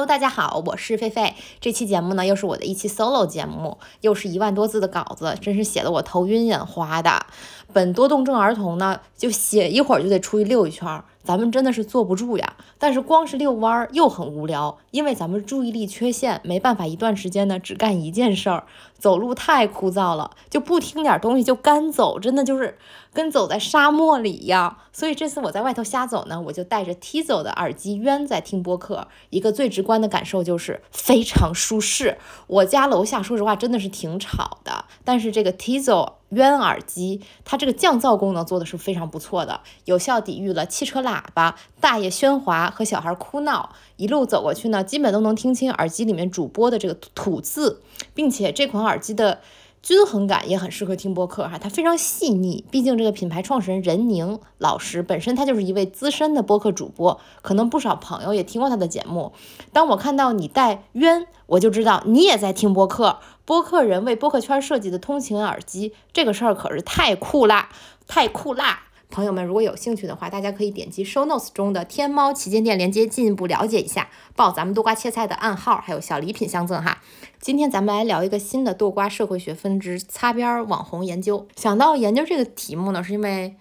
Hello，大家好，我是菲菲。这期节目呢，又是我的一期 solo 节目，又是一万多字的稿子，真是写得我头晕眼花的。本多动症儿童呢，就写一会儿就得出去溜一圈儿，咱们真的是坐不住呀。但是光是遛弯儿又很无聊，因为咱们注意力缺陷，没办法一段时间呢只干一件事儿。走路太枯燥了，就不听点东西就干走，真的就是跟走在沙漠里一样。所以这次我在外头瞎走呢，我就带着 Tizo 的耳机渊在听播客。一个最直观的感受就是非常舒适。我家楼下说实话真的是挺吵的，但是这个 Tizo 渊耳机它这个降噪功能做的是非常不错的，有效抵御了汽车喇叭、大爷喧哗和小孩哭闹。一路走过去呢，基本都能听清耳机里面主播的这个吐字，并且这款耳机的均衡感也很适合听播客哈，它非常细腻。毕竟这个品牌创始人任宁老师本身他就是一位资深的播客主播，可能不少朋友也听过他的节目。当我看到你戴渊，我就知道你也在听播客。播客人为播客圈设计的通勤耳机，这个事儿可是太酷啦，太酷啦！朋友们，如果有兴趣的话，大家可以点击 show notes 中的天猫旗舰店链接，进一步了解一下，报咱们多瓜切菜的暗号，还有小礼品相赠哈。今天咱们来聊一个新的豆瓜社会学分支——擦边网红研究。想到研究这个题目呢，是因为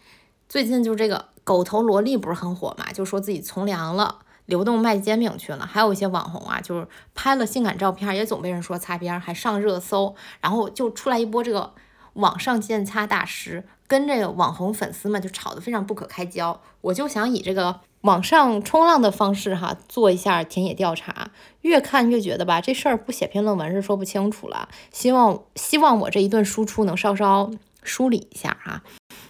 最近就是这个狗头萝莉不是很火嘛，就说自己从良了，流动卖煎饼去了。还有一些网红啊，就是拍了性感照片，也总被人说擦边，还上热搜，然后就出来一波这个网上见擦大师。跟这个网红粉丝们就吵得非常不可开交，我就想以这个网上冲浪的方式哈，做一下田野调查。越看越觉得吧，这事儿不写篇论文是说不清楚了。希望希望我这一顿输出能稍稍梳理一下哈。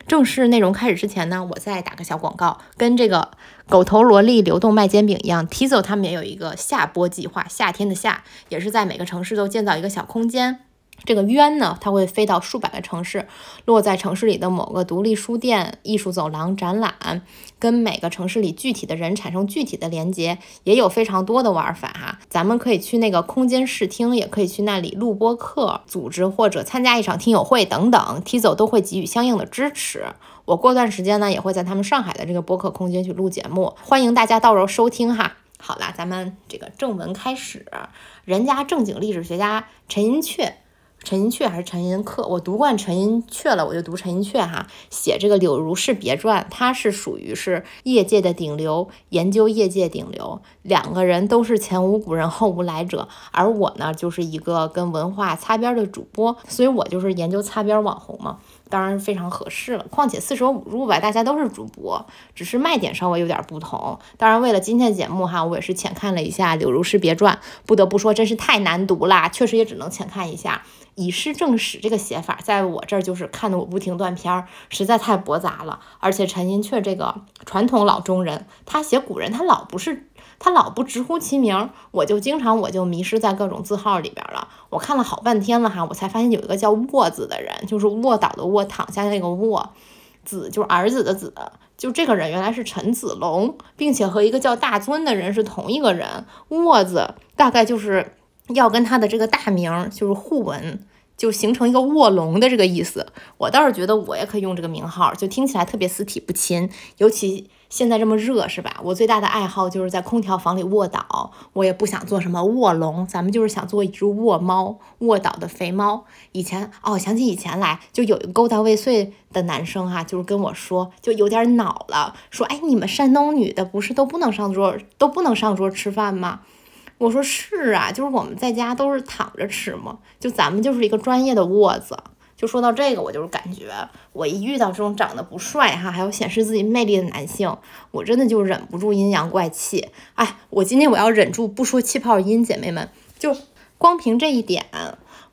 正式内容开始之前呢，我再打个小广告，跟这个狗头萝莉流动卖煎饼一样，Tizo 他们也有一个夏播计划，夏天的夏，也是在每个城市都建造一个小空间。这个渊呢，它会飞到数百个城市，落在城市里的某个独立书店、艺术走廊展览，跟每个城市里具体的人产生具体的连接，也有非常多的玩法哈。咱们可以去那个空间试听，也可以去那里录播课、组织或者参加一场听友会等等，T 走都会给予相应的支持。我过段时间呢，也会在他们上海的这个播客空间去录节目，欢迎大家到时候收听哈。好啦，咱们这个正文开始，人家正经历史学家陈寅恪。陈寅恪还是陈寅恪？我读惯陈寅恪了，我就读陈寅恪哈。写这个《柳如是别传》，他是属于是业界的顶流，研究业界顶流。两个人都是前无古人后无来者，而我呢，就是一个跟文化擦边的主播，所以我就是研究擦边网红嘛，当然非常合适了。况且四舍五入吧，大家都是主播，只是卖点稍微有点不同。当然，为了今天的节目哈，我也是浅看了一下《柳如是别传》，不得不说，真是太难读啦，确实也只能浅看一下。以诗正史这个写法，在我这儿就是看得我不停断片儿，实在太驳杂了。而且陈寅恪这个传统老中人，他写古人，他老不是他老不直呼其名，我就经常我就迷失在各种字号里边了。我看了好半天了哈，我才发现有一个叫卧子的人，就是卧倒的卧，躺下那个卧，子就是儿子的子，就这个人原来是陈子龙，并且和一个叫大尊的人是同一个人。卧子大概就是要跟他的这个大名就是互文。就形成一个卧龙的这个意思，我倒是觉得我也可以用这个名号，就听起来特别死体不亲。尤其现在这么热，是吧？我最大的爱好就是在空调房里卧倒，我也不想做什么卧龙，咱们就是想做一只卧猫，卧倒的肥猫。以前哦，想起以前来，就有一个勾搭未遂的男生哈，就是跟我说，就有点恼了，说，哎，你们山东女的不是都不能上桌，都不能上桌吃饭吗？我说是啊，就是我们在家都是躺着吃嘛，就咱们就是一个专业的窝子。就说到这个，我就是感觉，我一遇到这种长得不帅哈，还有显示自己魅力的男性，我真的就忍不住阴阳怪气。哎，我今天我要忍住不说气泡音，姐妹们，就光凭这一点，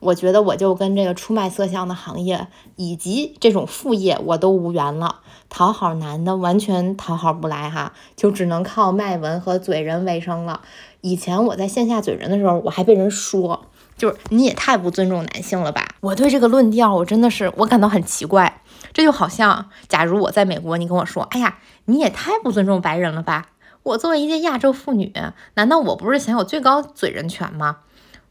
我觉得我就跟这个出卖色相的行业以及这种副业我都无缘了。讨好男的完全讨好不来哈，就只能靠卖文和嘴人为生了。以前我在线下嘴人的时候，我还被人说，就是你也太不尊重男性了吧？我对这个论调，我真的是我感到很奇怪。这就好像，假如我在美国，你跟我说，哎呀，你也太不尊重白人了吧？我作为一个亚洲妇女，难道我不是享有最高嘴人权吗？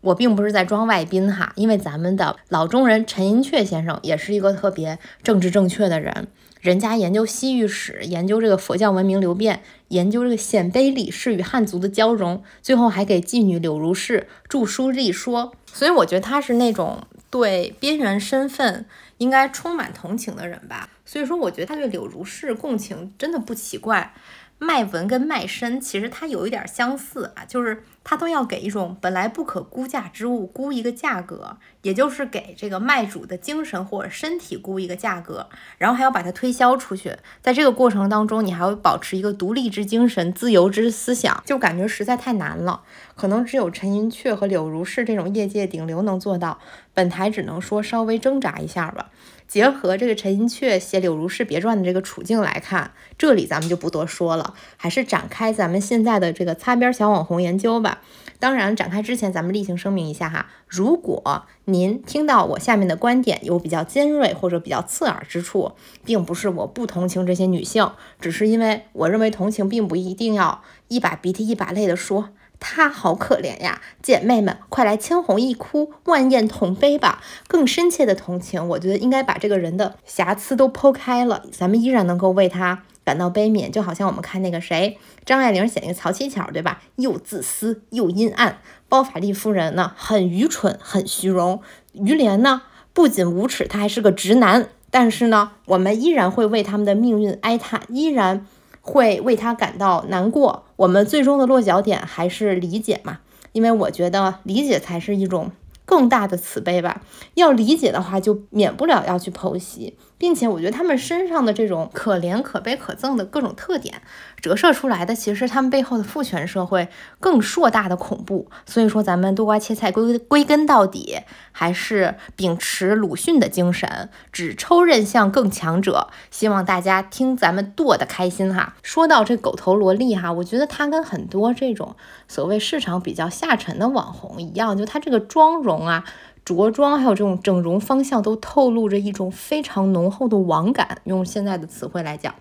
我并不是在装外宾哈，因为咱们的老中人陈寅恪先生也是一个特别政治正确的人。人家研究西域史，研究这个佛教文明流变，研究这个鲜卑李氏与汉族的交融，最后还给妓女柳如是著书立说。所以我觉得他是那种对边缘身份应该充满同情的人吧。所以说，我觉得他对柳如是共情真的不奇怪。卖文跟卖身其实它有一点相似啊，就是它都要给一种本来不可估价之物估一个价格，也就是给这个卖主的精神或者身体估一个价格，然后还要把它推销出去。在这个过程当中，你还要保持一个独立之精神、自由之思想，就感觉实在太难了。可能只有陈寅恪和柳如是这种业界顶流能做到。本台只能说稍微挣扎一下吧。结合这个陈寅恪写《柳如是别传》的这个处境来看，这里咱们就不多说了，还是展开咱们现在的这个擦边小网红研究吧。当然，展开之前，咱们例行声明一下哈，如果您听到我下面的观点有比较尖锐或者比较刺耳之处，并不是我不同情这些女性，只是因为我认为同情并不一定要一把鼻涕一把泪的说。他好可怜呀，姐妹们，快来千红一哭，万艳同悲吧！更深切的同情，我觉得应该把这个人的瑕疵都剖开了，咱们依然能够为他感到悲悯。就好像我们看那个谁，张爱玲写那个曹七巧，对吧？又自私又阴暗。包法利夫人呢，很愚蠢，很虚荣。于连呢，不仅无耻，他还是个直男。但是呢，我们依然会为他们的命运哀叹，依然。会为他感到难过。我们最终的落脚点还是理解嘛？因为我觉得理解才是一种更大的慈悲吧。要理解的话，就免不了要去剖析。并且我觉得他们身上的这种可怜、可悲、可憎的各种特点，折射出来的其实他们背后的父权社会更硕大的恐怖。所以说，咱们多瓜切菜归归根到底，还是秉持鲁迅的精神，只抽刃向更强者。希望大家听咱们剁的开心哈。说到这狗头萝莉哈，我觉得他跟很多这种所谓市场比较下沉的网红一样，就他这个妆容啊。着装还有这种整容方向都透露着一种非常浓厚的网感。用现在的词汇来讲，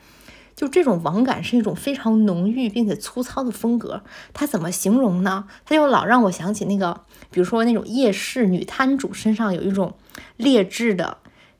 就这种网感是一种非常浓郁并且粗糙的风格。它怎么形容呢？它就老让我想起那个，比如说那种夜市女摊主身上有一种劣质的、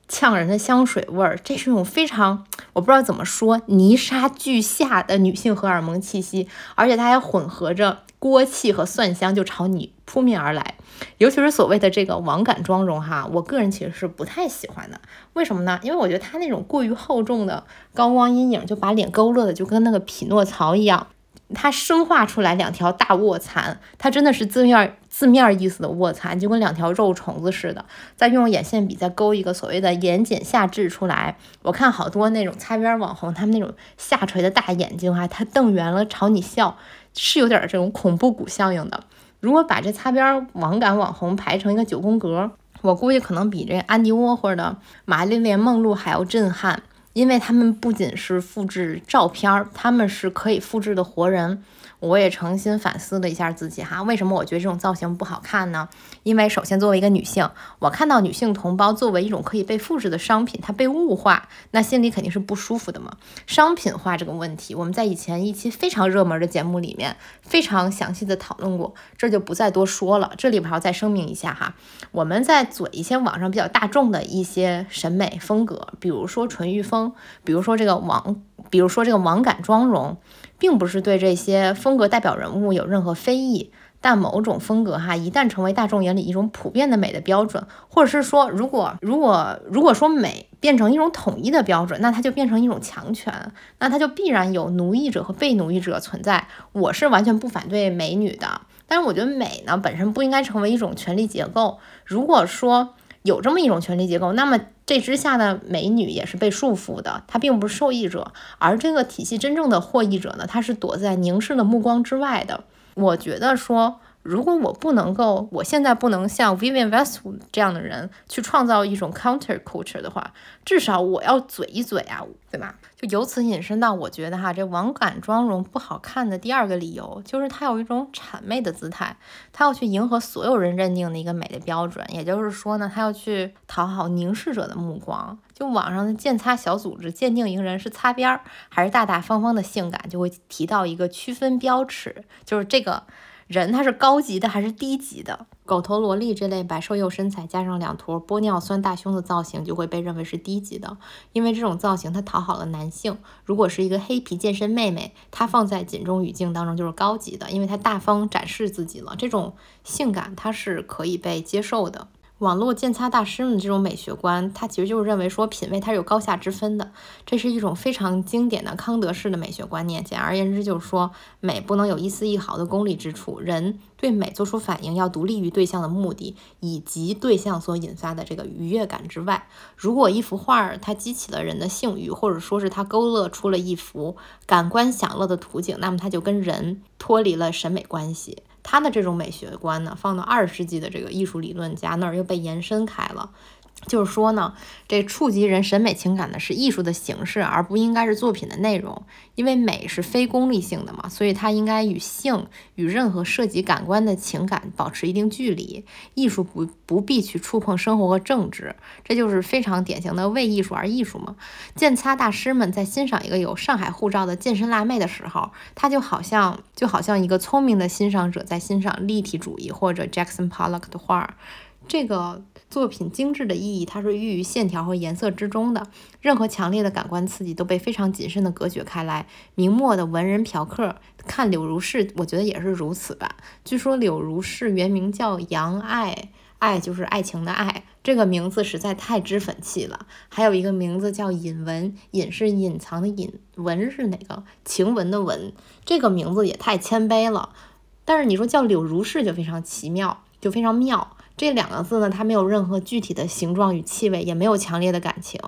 呛人的香水味儿。这是一种非常我不知道怎么说泥沙俱下的女性荷尔蒙气息，而且它还混合着锅气和蒜香，就朝你扑面而来。尤其是所谓的这个网感妆容哈，我个人其实是不太喜欢的。为什么呢？因为我觉得它那种过于厚重的高光阴影，就把脸勾勒的就跟那个匹诺曹一样。它生画出来两条大卧蚕，它真的是字面字面意思的卧蚕，就跟两条肉虫子似的。再用眼线笔再勾一个所谓的眼睑下至出来。我看好多那种擦边网红，他们那种下垂的大眼睛哈，他瞪圆了朝你笑，是有点这种恐怖谷效应的。如果把这擦边网感网红排成一个九宫格，我估计可能比这安迪沃或者玛丽莲梦露还要震撼，因为他们不仅是复制照片，他们是可以复制的活人。我也诚心反思了一下自己哈，为什么我觉得这种造型不好看呢？因为首先作为一个女性，我看到女性同胞作为一种可以被复制的商品，它被物化，那心里肯定是不舒服的嘛。商品化这个问题，我们在以前一期非常热门的节目里面非常详细的讨论过，这就不再多说了。这里边要再声明一下哈，我们在嘴一些网上比较大众的一些审美风格，比如说纯欲风，比如说这个网，比如说这个网感妆容。并不是对这些风格代表人物有任何非议，但某种风格哈，一旦成为大众眼里一种普遍的美的标准，或者是说，如果如果如果说美变成一种统一的标准，那它就变成一种强权，那它就必然有奴役者和被奴役者存在。我是完全不反对美女的，但是我觉得美呢本身不应该成为一种权力结构。如果说有这么一种权力结构，那么这之下的美女也是被束缚的，她并不是受益者，而这个体系真正的获益者呢，她是躲在凝视的目光之外的。我觉得说。如果我不能够，我现在不能像 Vivienne Westwood 这样的人去创造一种 counter culture 的话，至少我要嘴一嘴啊，对吧？就由此引申到，我觉得哈，这网感妆容不好看的第二个理由，就是它有一种谄媚的姿态，它要去迎合所有人认定的一个美的标准，也就是说呢，它要去讨好凝视者的目光。就网上的鉴擦小组织鉴定一个人是擦边儿还是大大方方的性感，就会提到一个区分标尺，就是这个。人他是高级的还是低级的？狗头萝莉这类白瘦幼身材加上两坨玻尿酸大胸的造型，就会被认为是低级的，因为这种造型它讨好了男性。如果是一个黑皮健身妹妹，她放在紧中语境当中就是高级的，因为她大方展示自己了，这种性感它是可以被接受的。网络鉴擦大师们这种美学观，它其实就是认为说品味它是有高下之分的，这是一种非常经典的康德式的美学观念。简而言之，就是说美不能有一丝一毫的功利之处，人对美做出反应要独立于对象的目的以及对象所引发的这个愉悦感之外。如果一幅画儿它激起了人的性欲，或者说是它勾勒出了一幅感官享乐的图景，那么它就跟人脱离了审美关系。他的这种美学观呢，放到二十世纪的这个艺术理论家那儿又被延伸开了。就是说呢，这触及人审美情感的是艺术的形式，而不应该是作品的内容。因为美是非功利性的嘛，所以它应该与性与任何涉及感官的情感保持一定距离。艺术不不必去触碰生活和政治，这就是非常典型的为艺术而艺术嘛。健擦大师们在欣赏一个有上海护照的健身辣妹的时候，他就好像就好像一个聪明的欣赏者在欣赏立体主义或者 Jackson Pollock 的画儿。这个作品精致的意义，它是寓于线条和颜色之中的。任何强烈的感官刺激都被非常谨慎地隔绝开来。明末的文人嫖客看柳如是，我觉得也是如此吧。据说柳如是原名叫杨爱，爱就是爱情的爱，这个名字实在太脂粉气了。还有一个名字叫尹文，尹是隐藏的隐，文是哪个？晴雯的文，这个名字也太谦卑了。但是你说叫柳如是就非常奇妙，就非常妙。这两个字呢，它没有任何具体的形状与气味，也没有强烈的感情，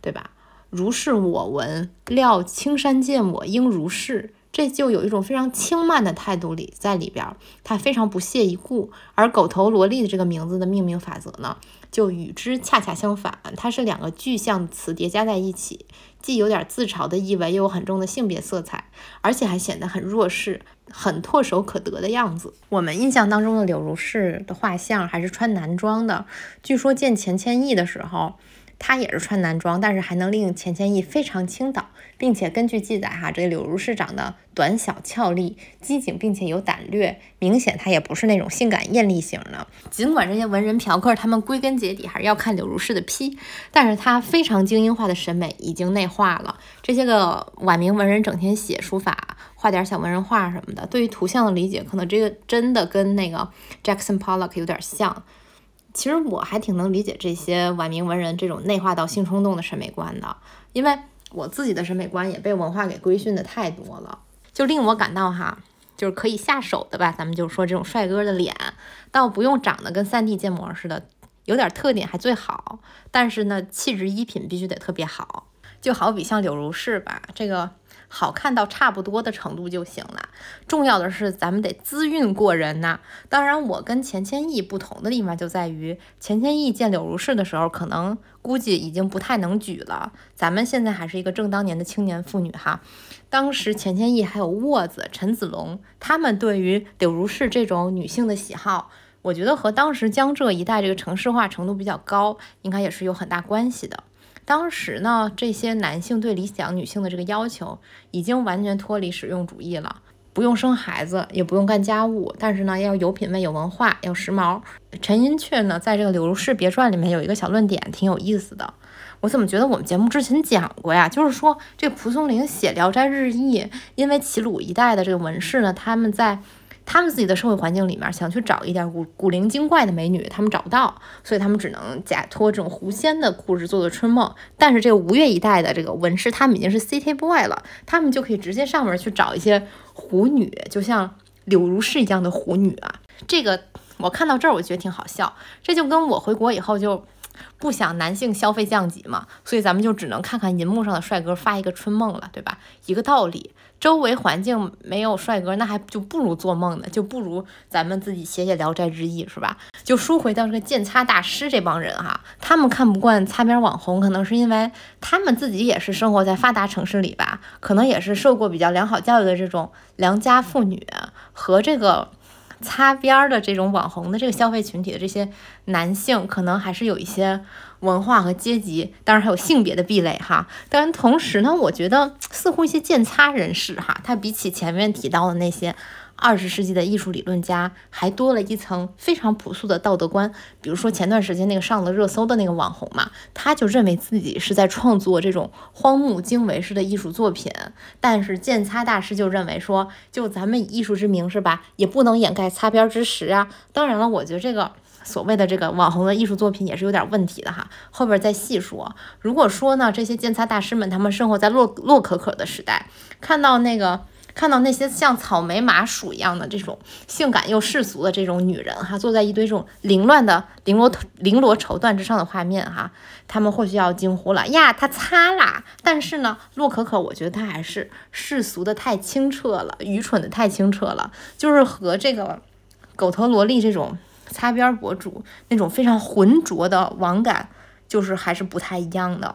对吧？如是我闻，料青山见我应如是，这就有一种非常轻慢的态度里在里边，它非常不屑一顾。而狗头萝莉的这个名字的命名法则呢，就与之恰恰相反，它是两个具象词叠加在一起，既有点自嘲的意味，又有很重的性别色彩，而且还显得很弱势。很唾手可得的样子。我们印象当中的柳如是的画像还是穿男装的。据说见钱谦益的时候，她也是穿男装，但是还能令钱谦益非常倾倒，并且根据记载哈，这柳如是长得短小俏丽、机警，并且有胆略，明显她也不是那种性感艳丽型的。尽管这些文人嫖客他们归根结底还是要看柳如是的批，但是她非常精英化的审美已经内化了。这些个晚明文人整天写书法。画点小文人画什么的，对于图像的理解，可能这个真的跟那个 Jackson Pollock 有点像。其实我还挺能理解这些晚明文人这种内化到性冲动的审美观的，因为我自己的审美观也被文化给规训的太多了，就令我感到哈，就是可以下手的吧，咱们就说这种帅哥的脸，倒不用长得跟 3D 建模似的，有点特点还最好。但是呢，气质衣品必须得特别好，就好比像柳如是吧，这个。好看到差不多的程度就行了，重要的是咱们得资韵过人呐。当然，我跟钱谦益不同的地方就在于，钱谦益见柳如是的时候，可能估计已经不太能举了。咱们现在还是一个正当年的青年妇女哈。当时钱谦益还有沃子、陈子龙，他们对于柳如是这种女性的喜好，我觉得和当时江浙一带这个城市化程度比较高，应该也是有很大关系的。当时呢，这些男性对理想女性的这个要求已经完全脱离实用主义了，不用生孩子，也不用干家务，但是呢，要有品位、有文化、要时髦。陈寅恪呢，在这个《柳如是别传》里面有一个小论点，挺有意思的。我怎么觉得我们节目之前讲过呀？就是说，这蒲松龄写《聊斋志异》，因为齐鲁一带的这个文士呢，他们在。他们自己的社会环境里面，想去找一点古古灵精怪的美女，他们找不到，所以他们只能假托这种狐仙的故事做做春梦。但是这个吴越一带的这个文士，他们已经是 city boy 了，他们就可以直接上门去找一些狐女，就像柳如是一样的狐女啊。这个我看到这儿，我觉得挺好笑。这就跟我回国以后就不想男性消费降级嘛，所以咱们就只能看看银幕上的帅哥发一个春梦了，对吧？一个道理。周围环境没有帅哥，那还就不如做梦呢，就不如咱们自己写写《聊斋志异》，是吧？就说回到这个鉴擦大师这帮人哈，他们看不惯擦边网红，可能是因为他们自己也是生活在发达城市里吧，可能也是受过比较良好教育的这种良家妇女和这个。擦边儿的这种网红的这个消费群体的这些男性，可能还是有一些文化和阶级，当然还有性别的壁垒哈。但，同时呢，我觉得似乎一些见擦人士哈，他比起前面提到的那些二十世纪的艺术理论家还多了一层非常朴素的道德观。比如说前段时间那个上了热搜的那个网红嘛，他就认为自己是在创作这种荒木经惟式的艺术作品。但是剑擦大师就认为说，就咱们以艺术之名是吧，也不能掩盖擦边之实啊。当然了，我觉得这个。所谓的这个网红的艺术作品也是有点问题的哈，后边再细说。如果说呢，这些鉴擦大师们他们生活在洛洛可可的时代，看到那个看到那些像草莓麻薯一样的这种性感又世俗的这种女人哈，坐在一堆这种凌乱的绫罗绫罗绸缎之上的画面哈，他们或许要惊呼了呀，他擦啦！但是呢，洛可可我觉得她还是世俗的太清澈了，愚蠢的太清澈了，就是和这个狗头萝莉这种。擦边博主那种非常浑浊的网感，就是还是不太一样的。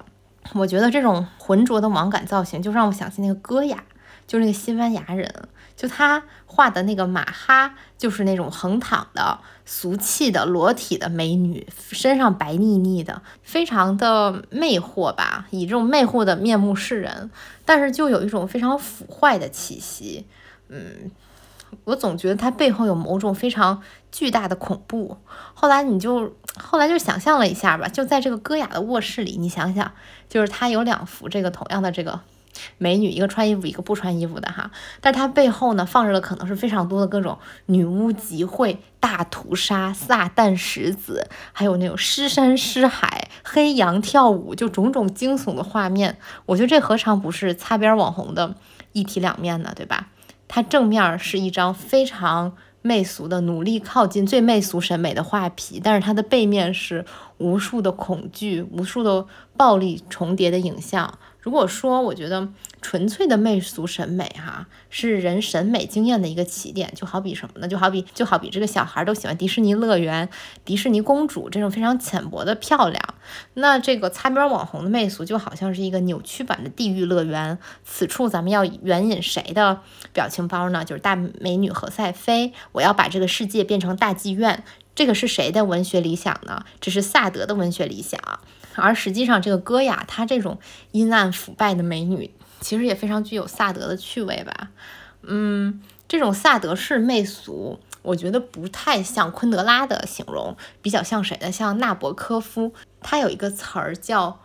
我觉得这种浑浊的网感造型，就让我想起那个戈雅，就那个西班牙人，就他画的那个马哈，就是那种横躺的、俗气的、裸体的美女，身上白腻腻的，非常的魅惑吧，以这种魅惑的面目示人，但是就有一种非常腐坏的气息，嗯。我总觉得它背后有某种非常巨大的恐怖。后来你就后来就想象了一下吧，就在这个戈雅的卧室里，你想想，就是他有两幅这个同样的这个美女，一个穿衣服，一个不穿衣服的哈。但是它背后呢，放着的可能是非常多的各种女巫集会、大屠杀、撒旦石子，还有那种尸山尸海、黑羊跳舞，就种种惊悚的画面。我觉得这何尝不是擦边网红的一体两面呢？对吧？它正面是一张非常媚俗的，努力靠近最媚俗审美的画皮，但是它的背面是无数的恐惧、无数的暴力重叠的影像。如果说我觉得纯粹的媚俗审美哈是人审美经验的一个起点，就好比什么呢？就好比就好比这个小孩都喜欢迪士尼乐园、迪士尼公主这种非常浅薄的漂亮，那这个擦边网红的媚俗就好像是一个扭曲版的地狱乐园。此处咱们要援引谁的表情包呢？就是大美女何赛菲，我要把这个世界变成大妓院。这个是谁的文学理想呢？这是萨德的文学理想。而实际上，这个戈雅她这种阴暗腐败的美女，其实也非常具有萨德的趣味吧。嗯，这种萨德式媚俗，我觉得不太像昆德拉的形容，比较像谁呢？像纳博科夫，他有一个词儿叫，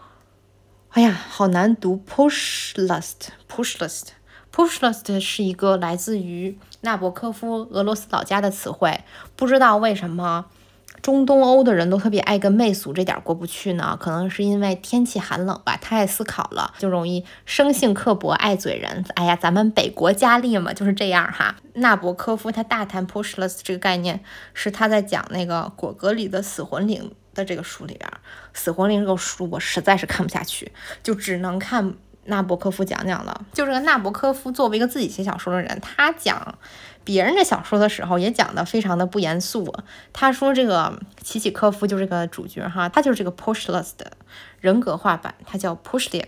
哎呀，好难读，pushlust，pushlust，pushlust 是一个来自于纳博科夫俄罗斯老家的词汇，不知道为什么。中东欧的人都特别爱跟媚俗这点过不去呢，可能是因为天气寒冷吧，太爱思考了，就容易生性刻薄、爱嘴人。哎呀，咱们北国佳丽嘛就是这样哈。纳博科夫他大谈 pushless 这个概念，是他在讲那个果戈里的《死魂灵》的这个书里边，《死魂灵》这个书我实在是看不下去，就只能看纳博科夫讲讲了。就这个纳博科夫作为一个自己写小说的人，他讲。别人的小说的时候也讲的非常的不严肃。他说这个齐齐科夫就这个主角哈，他就是这个 Pushless 的人格化版，他叫 Pushlik。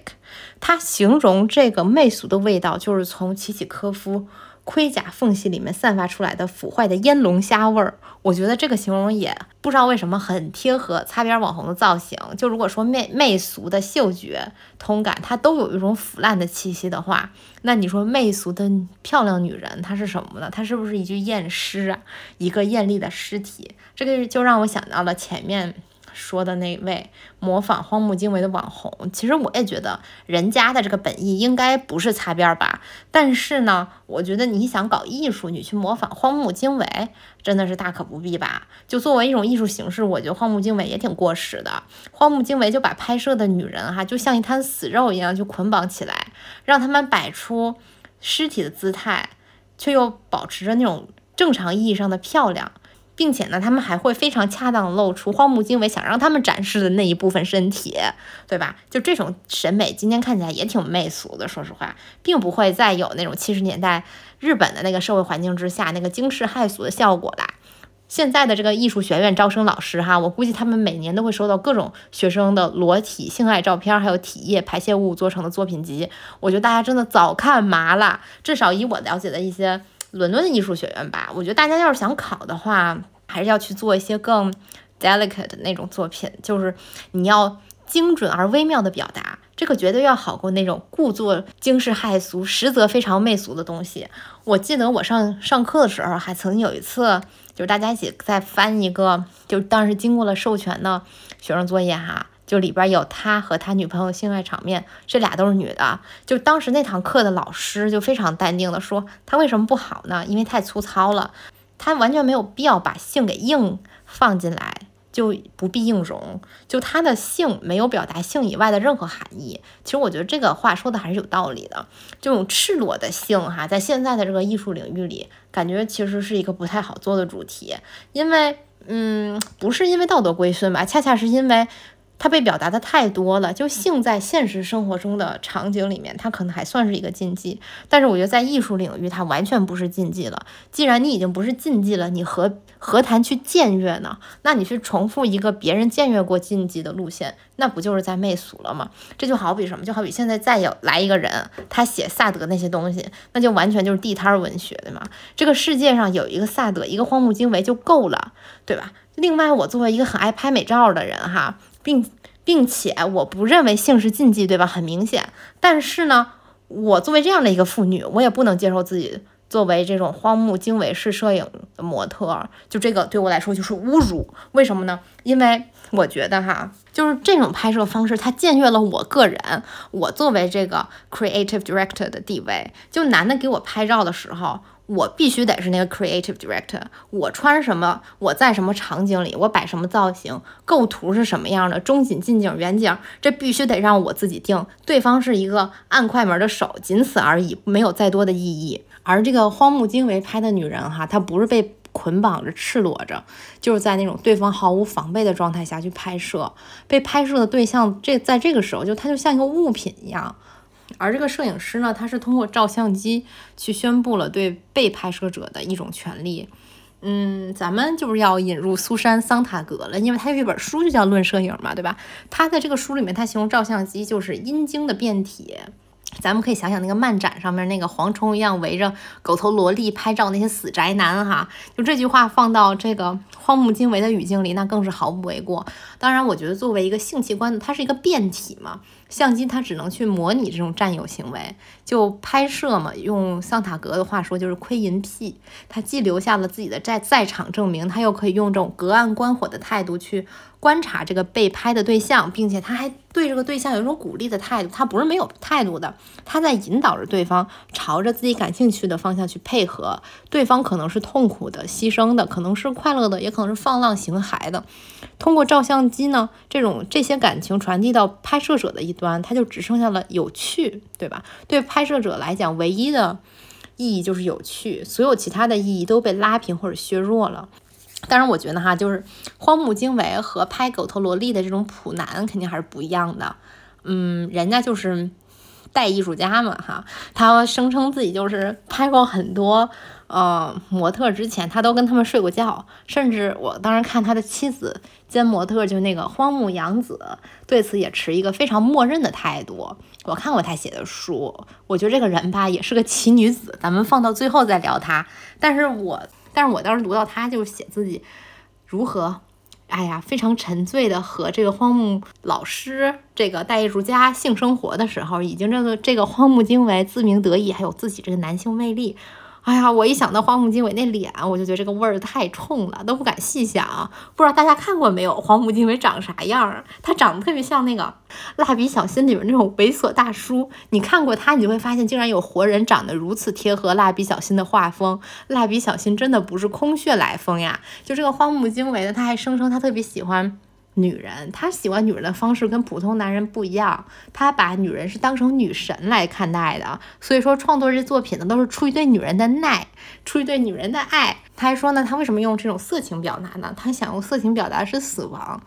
他形容这个媚俗的味道，就是从齐齐科夫。盔甲缝隙里面散发出来的腐坏的烟龙虾味儿，我觉得这个形容也不知道为什么很贴合擦边网红的造型。就如果说媚媚俗的嗅觉通感，它都有一种腐烂的气息的话，那你说媚俗的漂亮女人她是什么呢？她是不是一具艳尸啊？一个艳丽的尸体？这个就让我想到了前面。说的那位模仿荒木经惟的网红，其实我也觉得人家的这个本意应该不是擦边吧。但是呢，我觉得你想搞艺术，你去模仿荒木经惟，真的是大可不必吧。就作为一种艺术形式，我觉得荒木经惟也挺过时的。荒木经惟就把拍摄的女人哈，就像一滩死肉一样，就捆绑起来，让他们摆出尸体的姿态，却又保持着那种正常意义上的漂亮。并且呢，他们还会非常恰当的露出荒木经惟想让他们展示的那一部分身体，对吧？就这种审美，今天看起来也挺媚俗的。说实话，并不会再有那种七十年代日本的那个社会环境之下那个惊世骇俗的效果啦。现在的这个艺术学院招生老师哈，我估计他们每年都会收到各种学生的裸体性爱照片，还有体液排泄物做成的作品集。我觉得大家真的早看麻了，至少以我了解的一些。伦敦的艺术学院吧，我觉得大家要是想考的话，还是要去做一些更 delicate 的那种作品，就是你要精准而微妙的表达，这个绝对要好过那种故作惊世骇俗，实则非常媚俗的东西。我记得我上上课的时候，还曾经有一次，就是大家一起在翻一个，就当时经过了授权的学生作业哈，就里边有他和他女朋友性爱场面，这俩都是女的。就当时那堂课的老师就非常淡定的说，他为什么不好呢？因为太粗糙了，他完全没有必要把性给硬放进来。就不必硬融，就他的性没有表达性以外的任何含义。其实我觉得这个话说的还是有道理的。这种赤裸的性哈，在现在的这个艺术领域里，感觉其实是一个不太好做的主题，因为嗯，不是因为道德规训吧，恰恰是因为。它被表达的太多了，就性在现实生活中的场景里面，它可能还算是一个禁忌，但是我觉得在艺术领域，它完全不是禁忌了。既然你已经不是禁忌了，你何何谈去僭越呢？那你去重复一个别人僭越过禁忌的路线，那不就是在媚俗了吗？这就好比什么？就好比现在再有来一个人，他写萨德那些东西，那就完全就是地摊文学对吗。这个世界上有一个萨德，一个荒木经惟就够了，对吧？另外，我作为一个很爱拍美照的人，哈。并并且我不认为性是禁忌，对吧？很明显。但是呢，我作为这样的一个妇女，我也不能接受自己作为这种荒木经纬式摄影的模特，就这个对我来说就是侮辱。为什么呢？因为我觉得哈，就是这种拍摄方式，它僭越了我个人，我作为这个 creative director 的地位。就男的给我拍照的时候。我必须得是那个 creative director，我穿什么，我在什么场景里，我摆什么造型，构图是什么样的，中景、近景、远景，这必须得让我自己定。对方是一个按快门的手，仅此而已，没有再多的意义。而这个荒木经惟拍的女人哈，她不是被捆绑着、赤裸着，就是在那种对方毫无防备的状态下去拍摄，被拍摄的对象这在这个时候就她就像一个物品一样。而这个摄影师呢，他是通过照相机去宣布了对被拍摄者的一种权利。嗯，咱们就是要引入苏珊·桑塔格了，因为他有一本书就叫《论摄影》嘛，对吧？他在这个书里面，他形容照相机就是阴茎的变体。咱们可以想想那个漫展上面那个蝗虫一样围着狗头萝莉拍照那些死宅男哈，就这句话放到这个荒木经惟的语境里，那更是毫不为过。当然，我觉得作为一个性器官，它是一个变体嘛。相机它只能去模拟这种占有行为，就拍摄嘛。用桑塔格的话说，就是窥淫癖。他既留下了自己的在在场证明，他又可以用这种隔岸观火的态度去观察这个被拍的对象，并且他还对这个对象有一种鼓励的态度。他不是没有态度的，他在引导着对方朝着自己感兴趣的方向去配合。对方可能是痛苦的、牺牲的，可能是快乐的，也可能是放浪形骸的。通过照相机呢，这种这些感情传递到拍摄者的一端，他就只剩下了有趣，对吧？对拍摄者来讲，唯一的意义就是有趣，所有其他的意义都被拉平或者削弱了。当然，我觉得哈，就是荒木经惟和拍狗头萝莉的这种普男肯定还是不一样的。嗯，人家就是带艺术家嘛，哈，他声称自己就是拍过很多。呃，模特之前他都跟他们睡过觉，甚至我当时看他的妻子兼模特，就那个荒木阳子，对此也持一个非常默认的态度。我看过他写的书，我觉得这个人吧也是个奇女子，咱们放到最后再聊他。但是我，但是我当时读到他就是写自己如何，哎呀，非常沉醉的和这个荒木老师这个大艺术家性生活的时候，已经这个这个荒木经惟自鸣得意，还有自己这个男性魅力。哎呀，我一想到荒木经纬那脸，我就觉得这个味儿太冲了，都不敢细想。不知道大家看过没有，荒木经纬长啥样？他长得特别像那个《蜡笔小新》里面那种猥琐大叔。你看过他，你就会发现，竟然有活人长得如此贴合蜡笔小新的画风。蜡笔小新真的不是空穴来风呀！就这个荒木经纬呢，他还声称他特别喜欢。女人，他喜欢女人的方式跟普通男人不一样，他把女人是当成女神来看待的。所以说，创作这作品呢，都是出于对女人的耐，出于对女人的爱。他还说呢，他为什么用这种色情表达呢？他想用色情表达是死亡。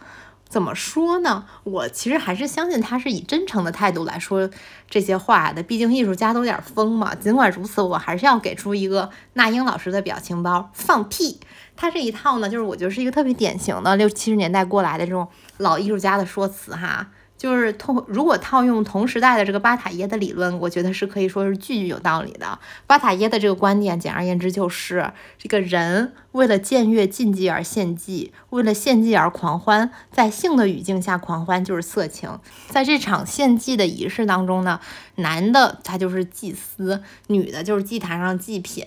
怎么说呢？我其实还是相信他是以真诚的态度来说这些话的。毕竟艺术家都有点疯嘛。尽管如此，我还是要给出一个那英老师的表情包，放屁。他这一套呢，就是我觉得是一个特别典型的六七十年代过来的这种老艺术家的说辞哈。就是通如果套用同时代的这个巴塔耶的理论，我觉得是可以说是句句有道理的。巴塔耶的这个观点，简而言之就是这个人为了僭越禁忌而献祭，为了献祭而狂欢，在性的语境下狂欢就是色情。在这场献祭的仪式当中呢，男的他就是祭司，女的就是祭坛上祭品。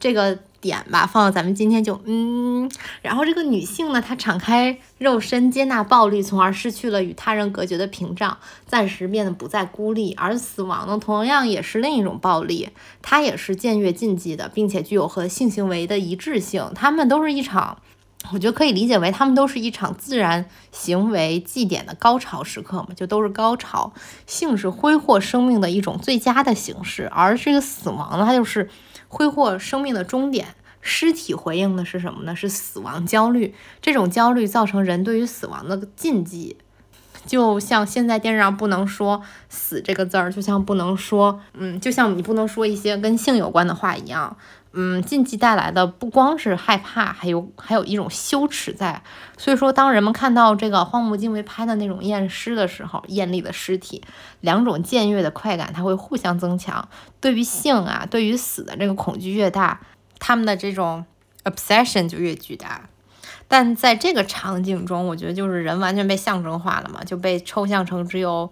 这个。点吧，放到咱们今天就嗯，然后这个女性呢，她敞开肉身接纳暴力，从而失去了与他人隔绝的屏障，暂时变得不再孤立。而死亡呢，同样也是另一种暴力，它也是僭越禁忌的，并且具有和性行为的一致性。他们都是一场，我觉得可以理解为他们都是一场自然行为祭典的高潮时刻嘛，就都是高潮。性是挥霍生命的一种最佳的形式，而这个死亡呢，它就是。挥霍生命的终点，尸体回应的是什么呢？是死亡焦虑。这种焦虑造成人对于死亡的禁忌，就像现在电视上不能说“死”这个字儿，就像不能说，嗯，就像你不能说一些跟性有关的话一样。嗯，禁忌带来的不光是害怕，还有还有一种羞耻在。所以说，当人们看到这个荒木经惟拍的那种验尸的时候，艳丽的尸体，两种僭越的快感，它会互相增强。对于性啊，对于死的这个恐惧越大，他们的这种 obsession 就越巨大。但在这个场景中，我觉得就是人完全被象征化了嘛，就被抽象成只有。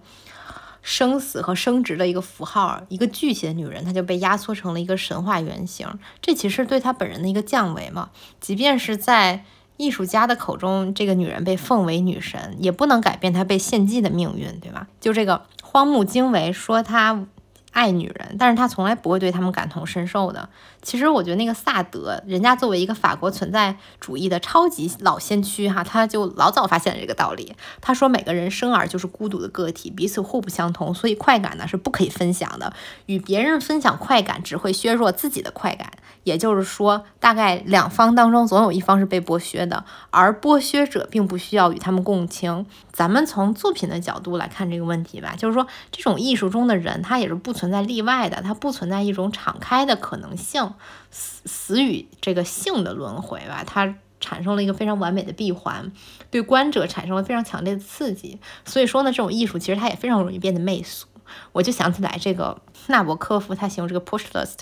生死和生殖的一个符号，一个具体的女人，她就被压缩成了一个神话原型。这其实对她本人的一个降维嘛。即便是在艺术家的口中，这个女人被奉为女神，也不能改变她被献祭的命运，对吧？就这个荒木经惟说她。爱女人，但是他从来不会对他们感同身受的。其实我觉得那个萨德，人家作为一个法国存在主义的超级老先驱哈，他就老早发现了这个道理。他说每个人生而就是孤独的个体，彼此互不相同，所以快感呢是不可以分享的。与别人分享快感只会削弱自己的快感。也就是说，大概两方当中总有一方是被剥削的，而剥削者并不需要与他们共情。咱们从作品的角度来看这个问题吧，就是说这种艺术中的人，他也是不存在例外的，他不存在一种敞开的可能性，死死与这个性的轮回吧，它产生了一个非常完美的闭环，对观者产生了非常强烈的刺激。所以说呢，这种艺术其实它也非常容易变得媚俗。我就想起来这个纳博科夫，他形容这个 pushlust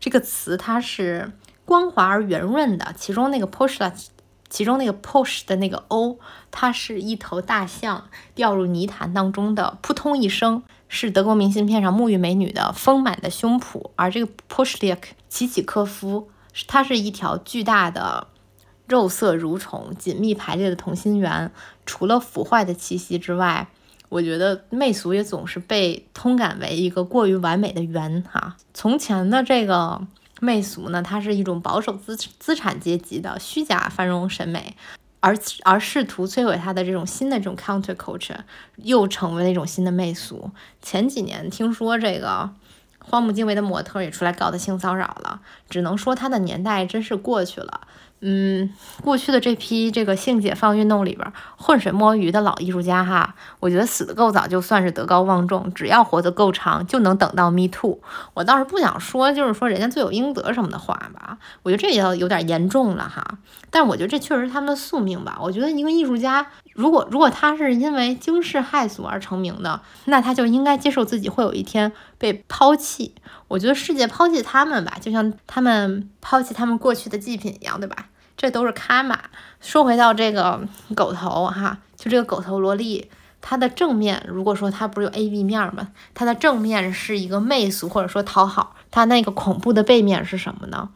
这个词，它是光滑而圆润的。其中那个 pushlust，其中那个 push 的那个 o，它是一头大象掉入泥潭当中的扑通一声，是德国明信片上沐浴美女的丰满的胸脯。而这个 pushlik 齐齐科夫，它是一条巨大的肉色蠕虫，紧密排列的同心圆，除了腐坏的气息之外。我觉得媚俗也总是被通感为一个过于完美的圆哈。从前的这个媚俗呢，它是一种保守资资产阶级的虚假繁荣审美，而而试图摧毁它的这种新的这种 counter culture，又成为了一种新的媚俗。前几年听说这个荒木经惟的模特也出来告他性骚扰了，只能说他的年代真是过去了。嗯，过去的这批这个性解放运动里边浑水摸鱼的老艺术家哈，我觉得死的够早，就算是德高望重，只要活得够长，就能等到 Me Too。我倒是不想说，就是说人家罪有应得什么的话吧，我觉得这也要有点严重了哈。但我觉得这确实是他们的宿命吧。我觉得一个艺术家，如果如果他是因为惊世骇俗而成名的，那他就应该接受自己会有一天被抛弃。我觉得世界抛弃他们吧，就像他们抛弃他们过去的祭品一样，对吧？这都是卡玛。说回到这个狗头哈，就这个狗头萝莉，它的正面，如果说它不是有 A B 面吗？它的正面是一个媚俗或者说讨好，它那个恐怖的背面是什么呢？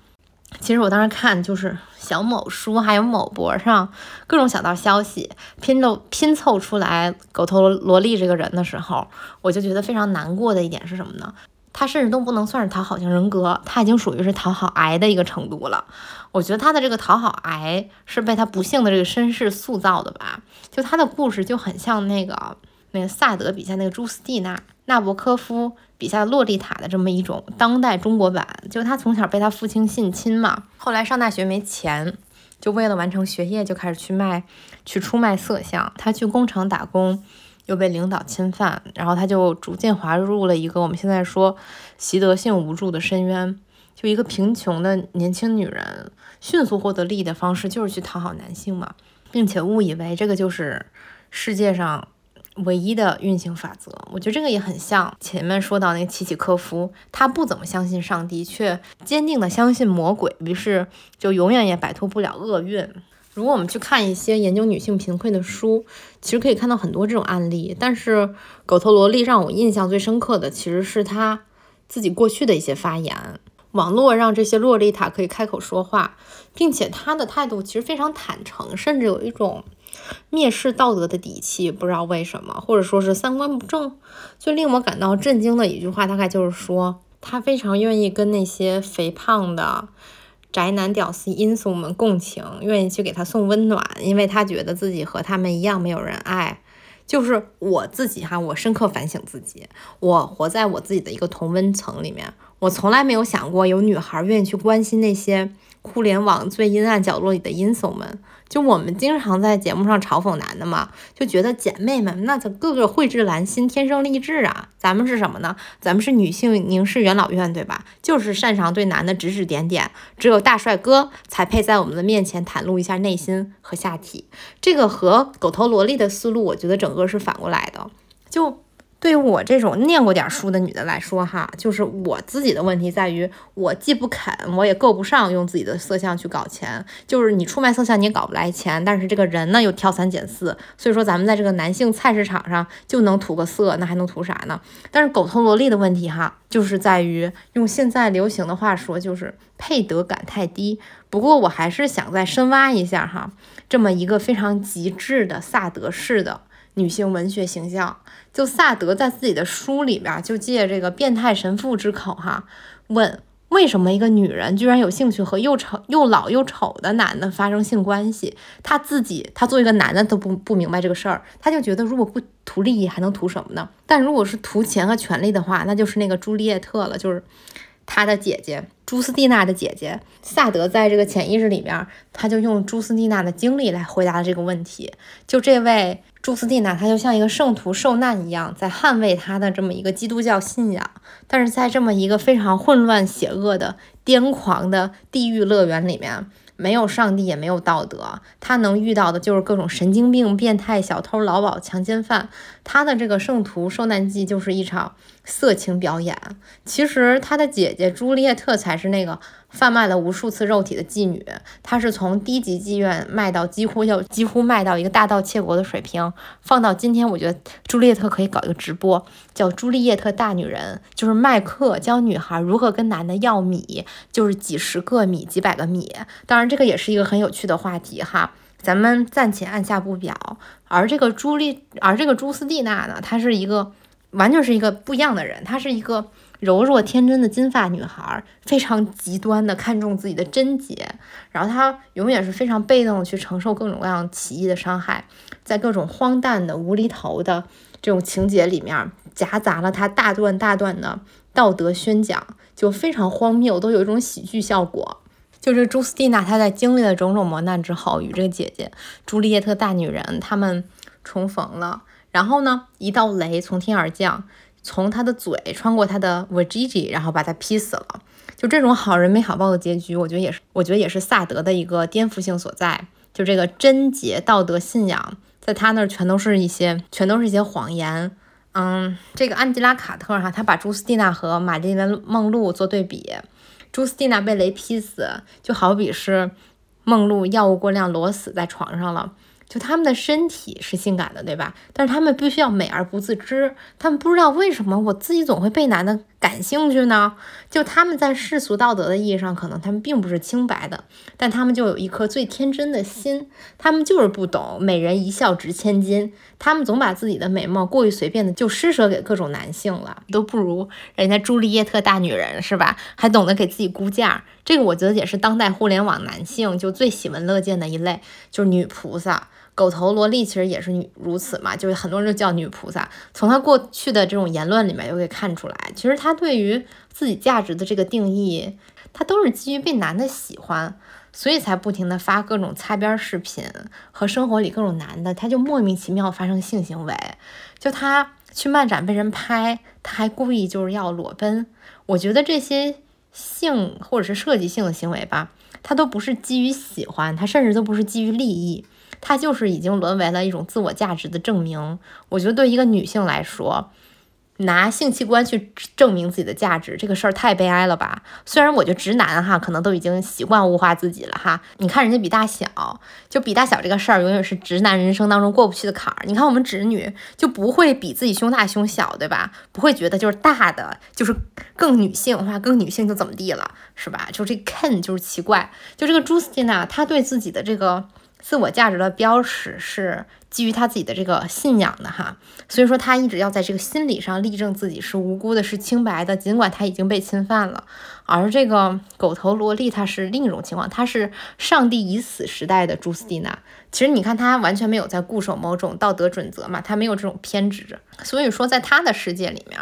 其实我当时看就是小某书还有某博上各种小道消息拼凑拼凑出来狗头萝莉这个人的时候，我就觉得非常难过的一点是什么呢？他甚至都不能算是讨好型人格，他已经属于是讨好癌的一个程度了。我觉得他的这个讨好癌是被他不幸的这个身世塑造的吧？就他的故事就很像那个那个萨德笔下那个朱斯蒂娜，纳博科夫笔下的洛丽塔的这么一种当代中国版。就他从小被他父亲性侵嘛，后来上大学没钱，就为了完成学业就开始去卖去出卖色相，他去工厂打工。又被领导侵犯，然后他就逐渐滑入了一个我们现在说习得性无助的深渊。就一个贫穷的年轻女人，迅速获得利益的方式就是去讨好男性嘛，并且误以为这个就是世界上唯一的运行法则。我觉得这个也很像前面说到那个契契科夫，他不怎么相信上帝，却坚定的相信魔鬼，于是就永远也摆脱不了厄运。如果我们去看一些研究女性贫困的书，其实可以看到很多这种案例。但是狗头萝莉让我印象最深刻的，其实是她自己过去的一些发言。网络让这些洛丽塔可以开口说话，并且她的态度其实非常坦诚，甚至有一种蔑视道德的底气。不知道为什么，或者说是三观不正。最令我感到震惊的一句话，大概就是说，他非常愿意跟那些肥胖的。宅男屌丝因素们共情，愿意去给他送温暖，因为他觉得自己和他们一样没有人爱。就是我自己哈，我深刻反省自己，我活在我自己的一个同温层里面，我从来没有想过有女孩愿意去关心那些。互联网最阴暗角落里的阴怂们，就我们经常在节目上嘲讽男的嘛，就觉得姐妹们那就个个蕙质兰心，天生丽质啊。咱们是什么呢？咱们是女性凝视元老院，对吧？就是擅长对男的指指点点，只有大帅哥才配在我们的面前袒露一下内心和下体。这个和狗头萝莉的思路，我觉得整个是反过来的，就。对于我这种念过点书的女的来说，哈，就是我自己的问题在于，我既不肯，我也够不上用自己的色相去搞钱。就是你出卖色相，你也搞不来钱，但是这个人呢又挑三拣四，所以说咱们在这个男性菜市场上就能图个色，那还能图啥呢？但是狗头萝莉的问题，哈，就是在于用现在流行的话说，就是配得感太低。不过我还是想再深挖一下哈，这么一个非常极致的萨德式的。女性文学形象，就萨德在自己的书里边，就借这个变态神父之口，哈，问为什么一个女人居然有兴趣和又丑又老又丑的男的发生性关系？他自己，他作为一个男的都不不明白这个事儿，他就觉得如果不图利益，还能图什么呢？但如果是图钱和权利的话，那就是那个朱丽叶特了，就是他的姐姐朱斯蒂娜的姐姐。萨德在这个潜意识里边，他就用朱斯蒂娜的经历来回答了这个问题。就这位。朱斯蒂娜，她就像一个圣徒受难一样，在捍卫她的这么一个基督教信仰。但是在这么一个非常混乱、邪恶的、癫狂的地狱乐园里面，没有上帝，也没有道德，她能遇到的就是各种神经病、变态、小偷、老鸨、强奸犯。她的这个圣徒受难记就是一场色情表演。其实她的姐姐朱丽叶特才是那个。贩卖了无数次肉体的妓女，她是从低级妓院卖到几乎要几乎卖到一个大盗窃国的水平。放到今天，我觉得朱丽叶特可以搞一个直播，叫《朱丽叶特大女人》，就是卖课教女孩如何跟男的要米，就是几十个米、几百个米。当然，这个也是一个很有趣的话题哈，咱们暂且按下不表。而这个朱丽，而这个朱斯蒂娜呢，她是一个完全是一个不一样的人，她是一个。柔弱天真的金发女孩，非常极端的看重自己的贞洁，然后她永远是非常被动的去承受各种各样奇异的伤害，在各种荒诞的无厘头的这种情节里面，夹杂了她大段大段的道德宣讲，就非常荒谬，都有一种喜剧效果。就是朱斯蒂娜，她在经历了种种磨难之后，与这个姐姐朱丽叶特大女人他们重逢了，然后呢，一道雷从天而降。从他的嘴穿过他的 v g g 然后把他劈死了。就这种好人没好报的结局，我觉得也是，我觉得也是萨德的一个颠覆性所在。就这个贞洁道德信仰，在他那儿全都是一些，全都是一些谎言。嗯，这个安吉拉卡特哈，他把朱斯蒂娜和玛丽莲梦露做对比。朱斯蒂娜被雷劈死，就好比是梦露药物过量裸死在床上了。就他们的身体是性感的，对吧？但是他们必须要美而不自知。他们不知道为什么我自己总会被男的感兴趣呢？就他们在世俗道德的意义上，可能他们并不是清白的，但他们就有一颗最天真的心。他们就是不懂美人一笑值千金。他们总把自己的美貌过于随便的就施舍给各种男性了，都不如人家朱丽叶特大女人是吧？还懂得给自己估价。这个我觉得也是当代互联网男性就最喜闻乐见的一类，就是女菩萨。狗头萝莉其实也是女如此嘛，就是很多人就叫女菩萨。从她过去的这种言论里面，就可以看出来，其实她对于自己价值的这个定义，她都是基于被男的喜欢，所以才不停的发各种擦边视频和生活里各种男的，她就莫名其妙发生性行为。就她去漫展被人拍，她还故意就是要裸奔。我觉得这些性或者是设计性的行为吧，她都不是基于喜欢，她甚至都不是基于利益。它就是已经沦为了一种自我价值的证明。我觉得对一个女性来说，拿性器官去证明自己的价值，这个事儿太悲哀了吧？虽然我觉得直男哈可能都已经习惯物化自己了哈。你看人家比大小，就比大小这个事儿永远是直男人生当中过不去的坎儿。你看我们直女就不会比自己胸大胸小，对吧？不会觉得就是大的就是更女性化，更女性就怎么地了，是吧？就这 Ken 就是奇怪，就这个朱斯蒂娜，她对自己的这个自我价值的标识是。基于他自己的这个信仰的哈，所以说他一直要在这个心理上力证自己是无辜的，是清白的，尽管他已经被侵犯了。而这个狗头萝莉，她是另一种情况，她是上帝已死时代的朱斯蒂娜。其实你看，她完全没有在固守某种道德准则嘛，她没有这种偏执。所以说，在她的世界里面，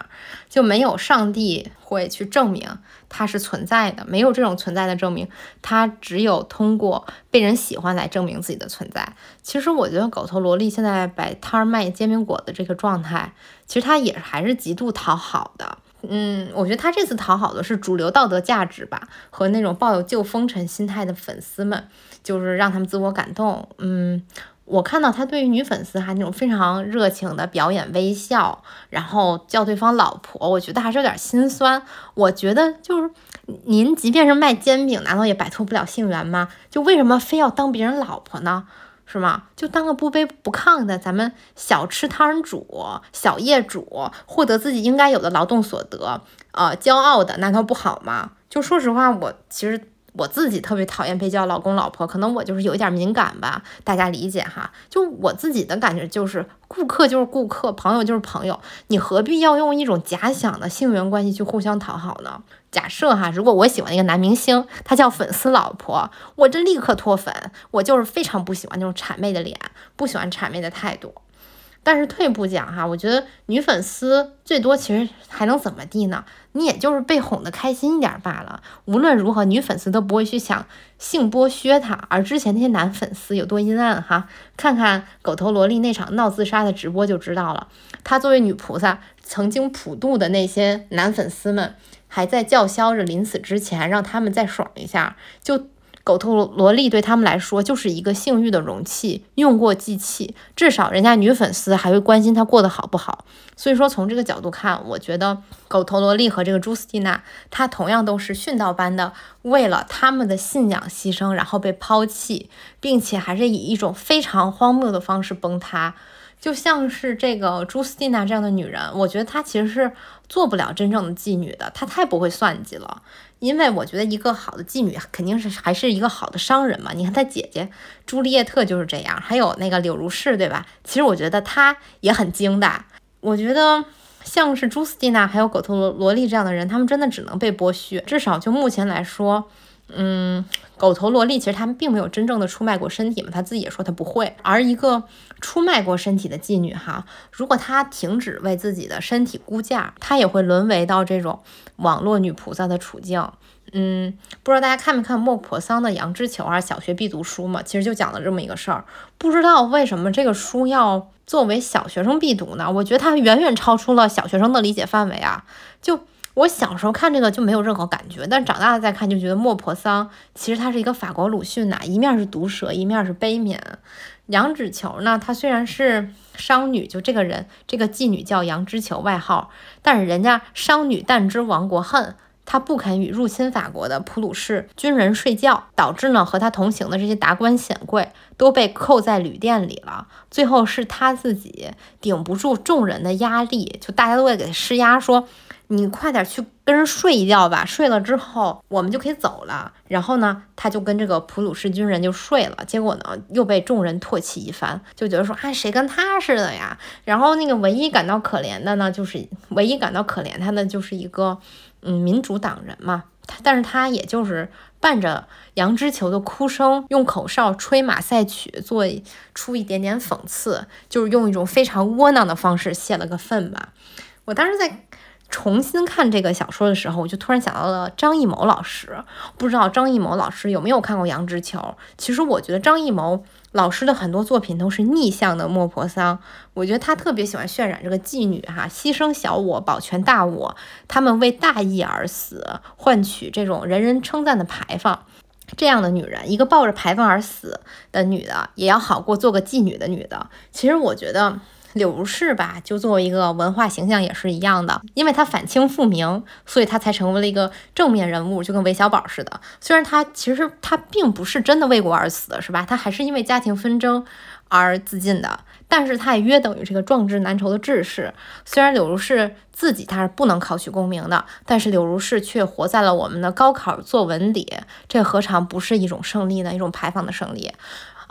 就没有上帝会去证明她是存在的，没有这种存在的证明，她只有通过被人喜欢来证明自己的存在。其实我觉得狗头萝莉现在摆摊卖煎饼果的这个状态，其实她也还是极度讨好的。嗯，我觉得他这次讨好的是主流道德价值吧，和那种抱有旧风尘心态的粉丝们，就是让他们自我感动。嗯，我看到他对于女粉丝还那种非常热情的表演微笑，然后叫对方老婆，我觉得还是有点心酸。我觉得就是您即便是卖煎饼，难道也摆脱不了性缘吗？就为什么非要当别人老婆呢？是吗？就当个不卑不亢的咱们小吃摊主、小业主，获得自己应该有的劳动所得，呃，骄傲的，难道不好吗？就说实话，我其实。我自己特别讨厌被叫老公老婆，可能我就是有一点敏感吧，大家理解哈。就我自己的感觉就是，顾客就是顾客，朋友就是朋友，你何必要用一种假想的性缘关系去互相讨好呢？假设哈，如果我喜欢一个男明星，他叫粉丝老婆，我这立刻脱粉，我就是非常不喜欢那种谄媚的脸，不喜欢谄媚的态度。但是退一步讲哈，我觉得女粉丝最多其实还能怎么地呢？你也就是被哄得开心一点罢了。无论如何，女粉丝都不会去想性剥削他。而之前那些男粉丝有多阴暗哈？看看狗头萝莉那场闹自杀的直播就知道了。她作为女菩萨，曾经普渡的那些男粉丝们，还在叫嚣着临死之前让他们再爽一下，就。狗头萝莉对他们来说就是一个性欲的容器，用过即弃。至少人家女粉丝还会关心她过得好不好。所以说，从这个角度看，我觉得狗头萝莉和这个朱斯蒂娜，她同样都是殉道般的为了他们的信仰牺牲，然后被抛弃，并且还是以一种非常荒谬的方式崩塌。就像是这个朱斯蒂娜这样的女人，我觉得她其实是做不了真正的妓女的，她太不会算计了。因为我觉得一个好的妓女肯定是还是一个好的商人嘛。你看她姐姐朱丽叶特就是这样，还有那个柳如是，对吧？其实我觉得她也很精的。我觉得像是朱斯蒂娜还有狗头萝萝莉这样的人，他们真的只能被剥削。至少就目前来说，嗯，狗头萝莉其实他们并没有真正的出卖过身体嘛，她自己也说她不会。而一个出卖过身体的妓女哈，如果她停止为自己的身体估价，她也会沦为到这种。网络女菩萨的处境，嗯，不知道大家看没看莫泊桑的《羊脂球》啊小学必读书嘛？其实就讲了这么一个事儿。不知道为什么这个书要作为小学生必读呢？我觉得它远远超出了小学生的理解范围啊！就我小时候看这个就没有任何感觉，但长大了再看就觉得莫泊桑其实他是一个法国鲁迅呐，一面是毒舌，一面是悲悯。羊脂球呢，她虽然是。商女就这个人，这个妓女叫杨脂球，外号。但是人家商女但知亡国恨，她不肯与入侵法国的普鲁士军人睡觉，导致呢和她同行的这些达官显贵都被扣在旅店里了。最后是她自己顶不住众人的压力，就大家都会给她施压，说。你快点去跟人睡一觉吧，睡了之后我们就可以走了。然后呢，他就跟这个普鲁士军人就睡了。结果呢，又被众人唾弃一番，就觉得说，哎，谁跟他似的呀？然后那个唯一感到可怜的呢，就是唯一感到可怜他的就是一个嗯民主党人嘛。但是他也就是伴着杨之球的哭声，用口哨吹马赛曲，做出一点点讽刺，就是用一种非常窝囊的方式泄了个愤吧。我当时在。重新看这个小说的时候，我就突然想到了张艺谋老师。不知道张艺谋老师有没有看过《羊脂球》？其实我觉得张艺谋老师的很多作品都是逆向的莫泊桑。我觉得他特别喜欢渲染这个妓女哈，牺牲小我，保全大我，他们为大义而死，换取这种人人称赞的牌坊。这样的女人，一个抱着牌坊而死的女的，也要好过做个妓女的女的。其实我觉得。柳如是吧，就作为一个文化形象也是一样的，因为她反清复明，所以她才成为了一个正面人物，就跟韦小宝似的。虽然她其实她并不是真的为国而死的，是吧？她还是因为家庭纷争而自尽的，但是她也约等于这个壮志难酬的志士。虽然柳如是自己她是不能考取功名的，但是柳如是却活在了我们的高考作文里，这何尝不是一种胜利呢？一种牌坊的胜利。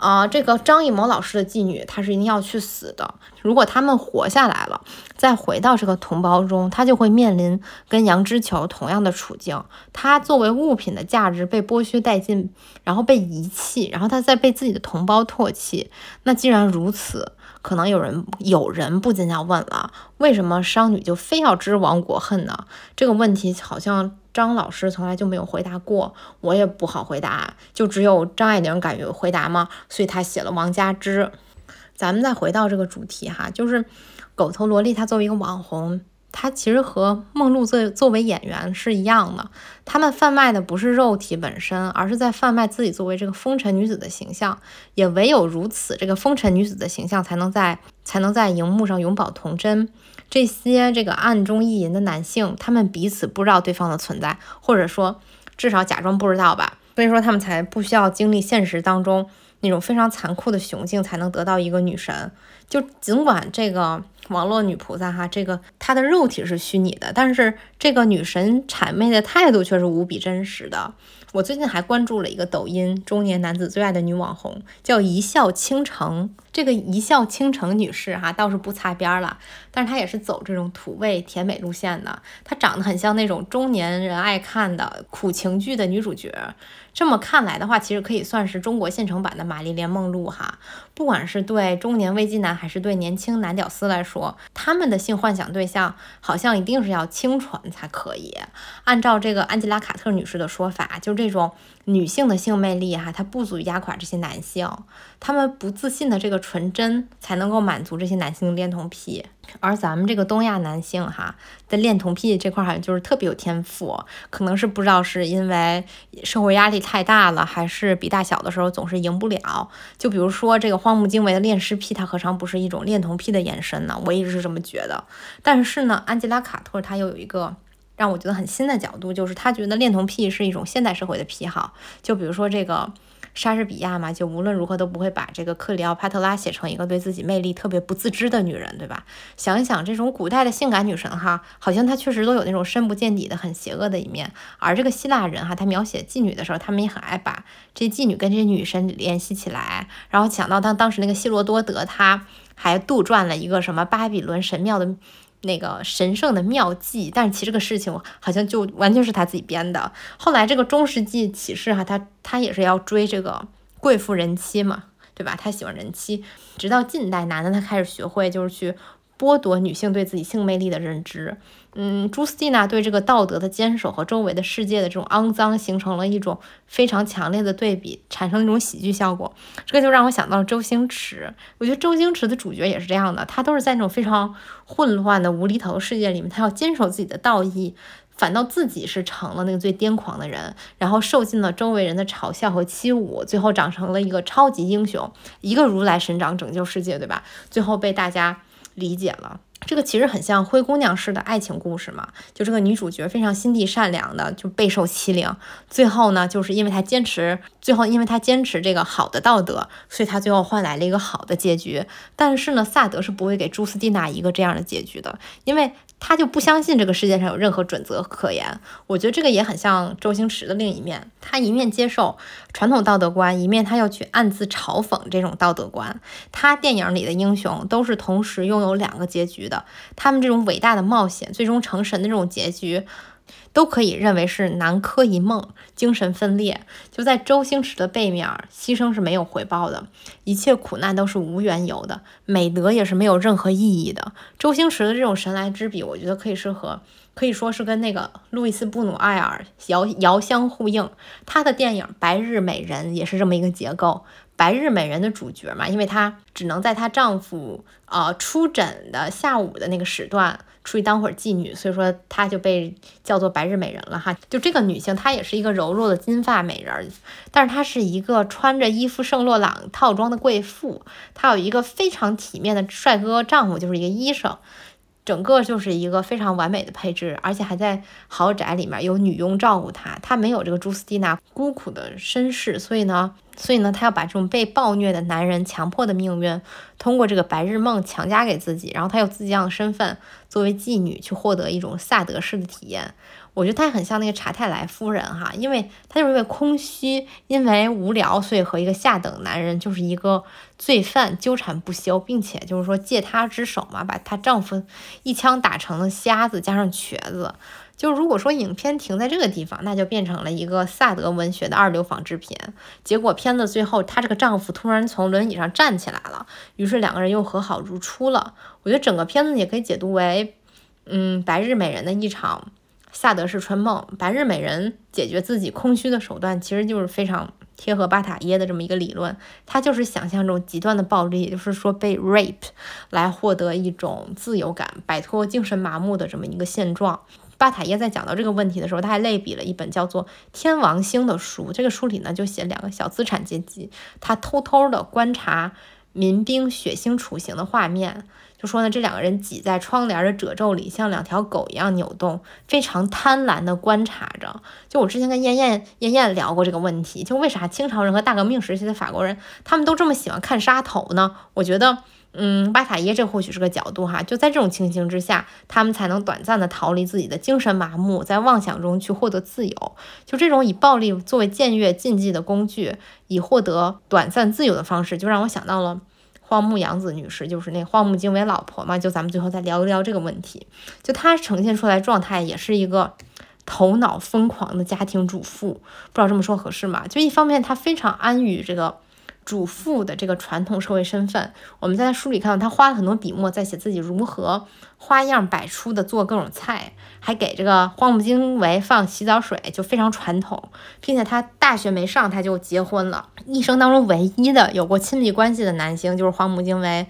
啊，这个张艺谋老师的妓女，她是一定要去死的。如果他们活下来了，再回到这个同胞中，她就会面临跟杨之球同样的处境。她作为物品的价值被剥削殆尽，然后被遗弃，然后她再被自己的同胞唾弃。那既然如此，可能有人有人不禁要问了：为什么商女就非要知亡国恨呢？这个问题好像。张老师从来就没有回答过，我也不好回答，就只有张爱玲敢于回答吗，所以她写了王佳芝。咱们再回到这个主题哈，就是狗头萝莉，她作为一个网红，她其实和梦露作作为演员是一样的，他们贩卖的不是肉体本身，而是在贩卖自己作为这个风尘女子的形象。也唯有如此，这个风尘女子的形象才能在 才能在荧幕上永葆童真。这些这个暗中意淫的男性，他们彼此不知道对方的存在，或者说至少假装不知道吧。所以说他们才不需要经历现实当中那种非常残酷的雄性，才能得到一个女神。就尽管这个网络女菩萨哈，这个她的肉体是虚拟的，但是这个女神谄媚的态度却是无比真实的。我最近还关注了一个抖音中年男子最爱的女网红，叫一笑倾城。这个一笑倾城女士哈，倒是不擦边了，但是她也是走这种土味甜美路线的。她长得很像那种中年人爱看的苦情剧的女主角。这么看来的话，其实可以算是中国现成版的玛丽莲梦露哈。不管是对中年危机男，还是对年轻男屌丝来说，他们的性幻想对象好像一定是要清纯才可以。按照这个安吉拉·卡特女士的说法，就这种女性的性魅力哈，它不足以压垮这些男性，他们不自信的这个纯真才能够满足这些男性的恋童癖。而咱们这个东亚男性哈在恋童癖这块好像就是特别有天赋，可能是不知道是因为社会压力太大了，还是比大小的时候总是赢不了。就比如说这个荒木经惟的恋尸癖，它何尝不是一种恋童癖的延伸呢？我一直是这么觉得。但是呢，安吉拉·卡特她又有一个让我觉得很新的角度，就是他觉得恋童癖是一种现代社会的癖好。就比如说这个。莎士比亚嘛，就无论如何都不会把这个克里奥帕特拉写成一个对自己魅力特别不自知的女人，对吧？想一想，这种古代的性感女神哈，好像她确实都有那种深不见底的很邪恶的一面。而这个希腊人哈，他描写妓女的时候，他们也很爱把这妓女跟这些女神联系起来，然后想到当当时那个希罗多德，他还杜撰了一个什么巴比伦神庙的。那个神圣的妙计，但是其实这个事情好像就完全是他自己编的。后来这个中世纪启示哈，他他也是要追这个贵妇人妻嘛，对吧？他喜欢人妻，直到近代男的他开始学会就是去。剥夺女性对自己性魅力的认知，嗯，朱斯蒂娜对这个道德的坚守和周围的世界的这种肮脏形成了一种非常强烈的对比，产生一种喜剧效果。这个就让我想到了周星驰，我觉得周星驰的主角也是这样的，他都是在那种非常混乱的无厘头世界里面，他要坚守自己的道义，反倒自己是成了那个最癫狂的人，然后受尽了周围人的嘲笑和欺侮，最后长成了一个超级英雄，一个如来神掌拯救世界，对吧？最后被大家。理解了，这个其实很像灰姑娘式的爱情故事嘛，就这个女主角非常心地善良的，就备受欺凌，最后呢，就是因为她坚持，最后因为她坚持这个好的道德，所以她最后换来了一个好的结局。但是呢，萨德是不会给朱斯蒂娜一个这样的结局的，因为。他就不相信这个世界上有任何准则可言。我觉得这个也很像周星驰的另一面，他一面接受传统道德观，一面他要去暗自嘲讽这种道德观。他电影里的英雄都是同时拥有两个结局的，他们这种伟大的冒险，最终成神的这种结局。都可以认为是南柯一梦，精神分裂。就在周星驰的背面，牺牲是没有回报的，一切苦难都是无缘由的，美德也是没有任何意义的。周星驰的这种神来之笔，我觉得可以是和，可以说是跟那个路易斯·布努埃尔遥遥相呼应。他的电影《白日美人》也是这么一个结构。白日美人的主角嘛，因为她只能在她丈夫呃出诊的下午的那个时段。出去当会儿妓女，所以说她就被叫做白日美人了哈。就这个女性，她也是一个柔弱的金发美人，但是她是一个穿着伊夫圣洛朗套装的贵妇，她有一个非常体面的帅哥丈夫，就是一个医生。整个就是一个非常完美的配置，而且还在豪宅里面有女佣照顾他，他没有这个朱斯蒂娜孤苦的身世，所以呢，所以呢，他要把这种被暴虐的男人强迫的命运，通过这个白日梦强加给自己，然后他有自己这样的身份，作为妓女去获得一种萨德式的体验。我觉得她很像那个查泰莱夫人哈，因为她就是因为空虚，因为无聊，所以和一个下等男人，就是一个罪犯纠缠不休，并且就是说借她之手嘛，把她丈夫一枪打成了瞎子加上瘸子。就如果说影片停在这个地方，那就变成了一个萨德文学的二流仿制品。结果片子最后，她这个丈夫突然从轮椅上站起来了，于是两个人又和好如初了。我觉得整个片子也可以解读为，嗯，白日美人的一场。萨德式春梦，白日美人解决自己空虚的手段，其实就是非常贴合巴塔耶的这么一个理论。他就是想象中极端的暴力，也就是说被 rape 来获得一种自由感，摆脱精神麻木的这么一个现状。巴塔耶在讲到这个问题的时候，他还类比了一本叫做《天王星》的书。这个书里呢，就写两个小资产阶级，他偷偷的观察民兵血腥处刑的画面。就说呢，这两个人挤在窗帘的褶皱里，像两条狗一样扭动，非常贪婪地观察着。就我之前跟燕燕燕燕聊过这个问题，就为啥清朝人和大革命时期的法国人，他们都这么喜欢看杀头呢？我觉得，嗯，巴塔耶这或许是个角度哈。就在这种情形之下，他们才能短暂地逃离自己的精神麻木，在妄想中去获得自由。就这种以暴力作为僭越禁忌的工具，以获得短暂自由的方式，就让我想到了。荒木阳子女士就是那荒木经惟老婆嘛，就咱们最后再聊一聊这个问题。就她呈现出来状态也是一个头脑疯狂的家庭主妇，不知道这么说合适吗？就一方面她非常安于这个。主妇的这个传统社会身份，我们在书里看到，她花了很多笔墨在写自己如何花样百出的做各种菜，还给这个荒木经惟放洗澡水，就非常传统，并且她大学没上，她就结婚了，一生当中唯一的有过亲密关系的男性就是荒木经惟。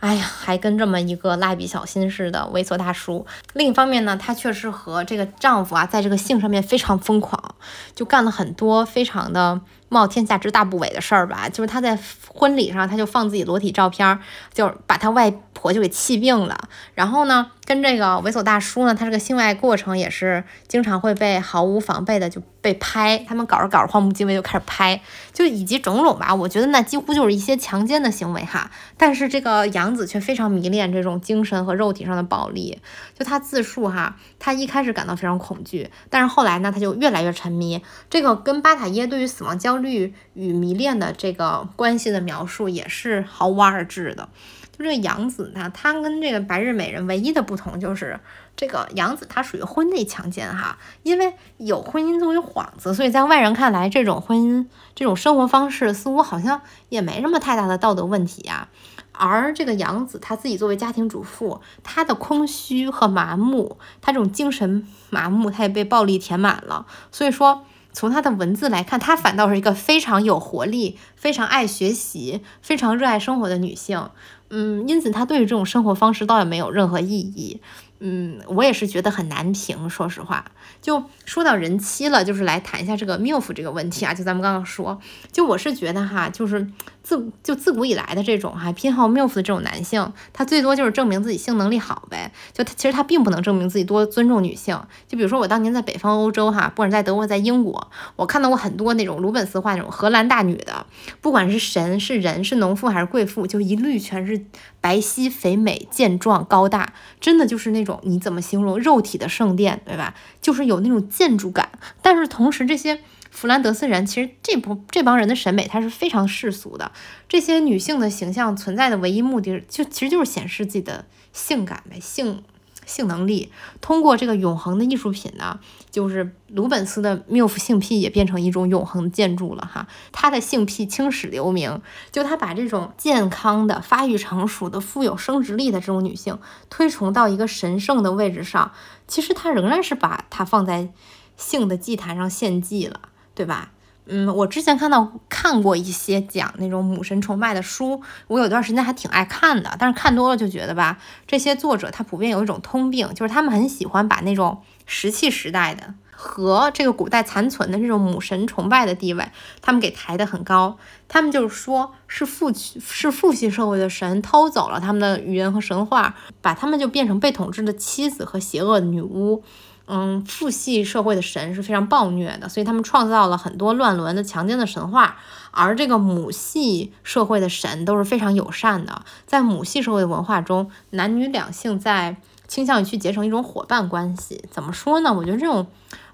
哎呀，还跟这么一个蜡笔小新似的猥琐大叔。另一方面呢，她确实和这个丈夫啊，在这个性上面非常疯狂，就干了很多非常的。冒天下之大不韪的事儿吧，就是他在婚礼上，他就放自己裸体照片，就把他外婆就给气病了。然后呢，跟这个猥琐大叔呢，他这个性爱过程也是经常会被毫无防备的就被拍。他们搞着搞着，荒木经惟就开始拍，就以及种种吧。我觉得那几乎就是一些强奸的行为哈。但是这个杨子却非常迷恋这种精神和肉体上的暴力。就他自述哈，他一开始感到非常恐惧，但是后来呢，他就越来越沉迷。这个跟巴塔耶对于死亡焦虑。虑与迷恋的这个关系的描述也是毫无二致的。就这个杨子呢，他跟这个白日美人唯一的不同就是，这个杨子他属于婚内强奸哈，因为有婚姻作为幌子，所以在外人看来，这种婚姻这种生活方式似乎好像也没什么太大的道德问题呀。而这个杨子他自己作为家庭主妇，他的空虚和麻木，他这种精神麻木，他也被暴力填满了，所以说。从她的文字来看，她反倒是一个非常有活力、非常爱学习、非常热爱生活的女性。嗯，因此她对于这种生活方式倒也没有任何意义。嗯，我也是觉得很难评，说实话。就说到人妻了，就是来谈一下这个缪夫这个问题啊。就咱们刚刚说，就我是觉得哈，就是自就自古以来的这种哈偏好 milf 的这种男性，他最多就是证明自己性能力好呗。就他其实他并不能证明自己多尊重女性。就比如说我当年在北方欧洲哈，不管在德国在英国，我看到过很多那种鲁本斯画那种荷兰大女的，不管是神是人是农妇还是贵妇，就一律全是白皙肥美健壮高大，真的就是那种。你怎么形容肉体的圣殿，对吧？就是有那种建筑感，但是同时这些弗兰德斯人其实这不这帮人的审美他是非常世俗的，这些女性的形象存在的唯一目的就其实就是显示自己的性感呗，性。性能力通过这个永恒的艺术品呢，就是鲁本斯的缪夫性癖也变成一种永恒建筑了哈。他的性癖青史留名，就他把这种健康的、发育成熟的、富有生殖力的这种女性推崇到一个神圣的位置上。其实他仍然是把它放在性的祭坛上献祭了，对吧？嗯，我之前看到看过一些讲那种母神崇拜的书，我有段时间还挺爱看的，但是看多了就觉得吧，这些作者他普遍有一种通病，就是他们很喜欢把那种石器时代的和这个古代残存的这种母神崇拜的地位，他们给抬得很高，他们就是说是父是父系社会的神偷走了他们的语言和神话，把他们就变成被统治的妻子和邪恶的女巫。嗯，父系社会的神是非常暴虐的，所以他们创造了很多乱伦的、强奸的神话。而这个母系社会的神都是非常友善的，在母系社会的文化中，男女两性在倾向于去结成一种伙伴关系。怎么说呢？我觉得这种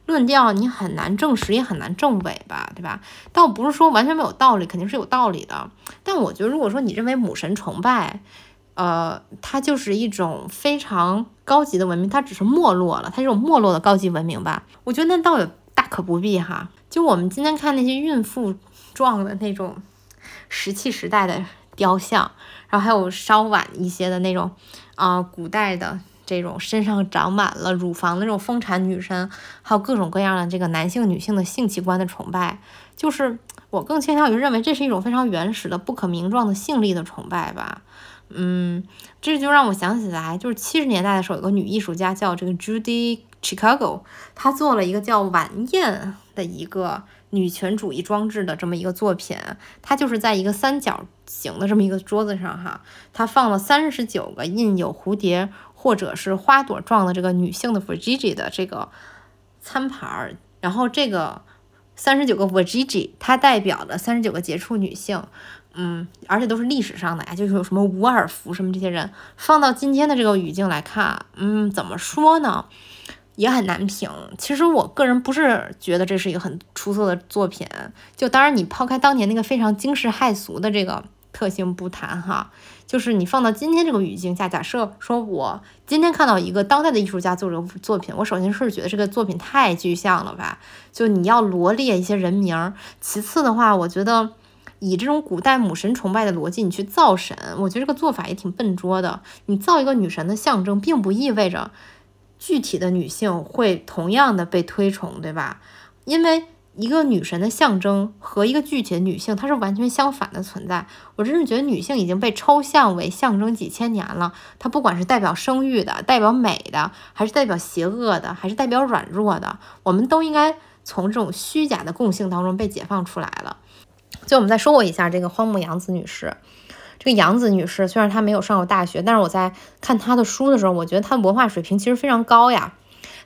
论调你很难证实，也很难证伪吧，对吧？倒不是说完全没有道理，肯定是有道理的。但我觉得，如果说你认为母神崇拜，呃，它就是一种非常高级的文明，它只是没落了，它这种没落的高级文明吧，我觉得那倒也大可不必哈。就我们今天看那些孕妇状的那种石器时代的雕像，然后还有稍晚一些的那种啊，古代的这种身上长满了乳房的这种丰产女神，还有各种各样的这个男性女性的性器官的崇拜，就是我更倾向于认为这是一种非常原始的、不可名状的性力的崇拜吧。嗯，这就让我想起来，就是七十年代的时候，有个女艺术家叫这个 Judy Chicago，她做了一个叫晚宴的一个女权主义装置的这么一个作品。她就是在一个三角形的这么一个桌子上，哈，她放了三十九个印有蝴蝶或者是花朵状的这个女性的 v i g i 的这个餐盘儿，然后这个三十九个 v i g i 它代表了三十九个杰出女性。嗯，而且都是历史上的呀，就是有什么伍尔夫什么这些人，放到今天的这个语境来看，嗯，怎么说呢，也很难评。其实我个人不是觉得这是一个很出色的作品，就当然你抛开当年那个非常惊世骇俗的这个特性不谈哈，就是你放到今天这个语境下，假设说我今天看到一个当代的艺术家做这个作品，我首先是觉得这个作品太具象了吧，就你要罗列一些人名，其次的话，我觉得。以这种古代母神崇拜的逻辑，你去造神，我觉得这个做法也挺笨拙的。你造一个女神的象征，并不意味着具体的女性会同样的被推崇，对吧？因为一个女神的象征和一个具体的女性，它是完全相反的存在。我真是觉得女性已经被抽象为象征几千年了。它不管是代表生育的、代表美的，还是代表邪恶的，还是代表软弱的，我们都应该从这种虚假的共性当中被解放出来了。就我们再说过一下这个荒木阳子女士，这个阳子女士虽然她没有上过大学，但是我在看她的书的时候，我觉得她的文化水平其实非常高呀。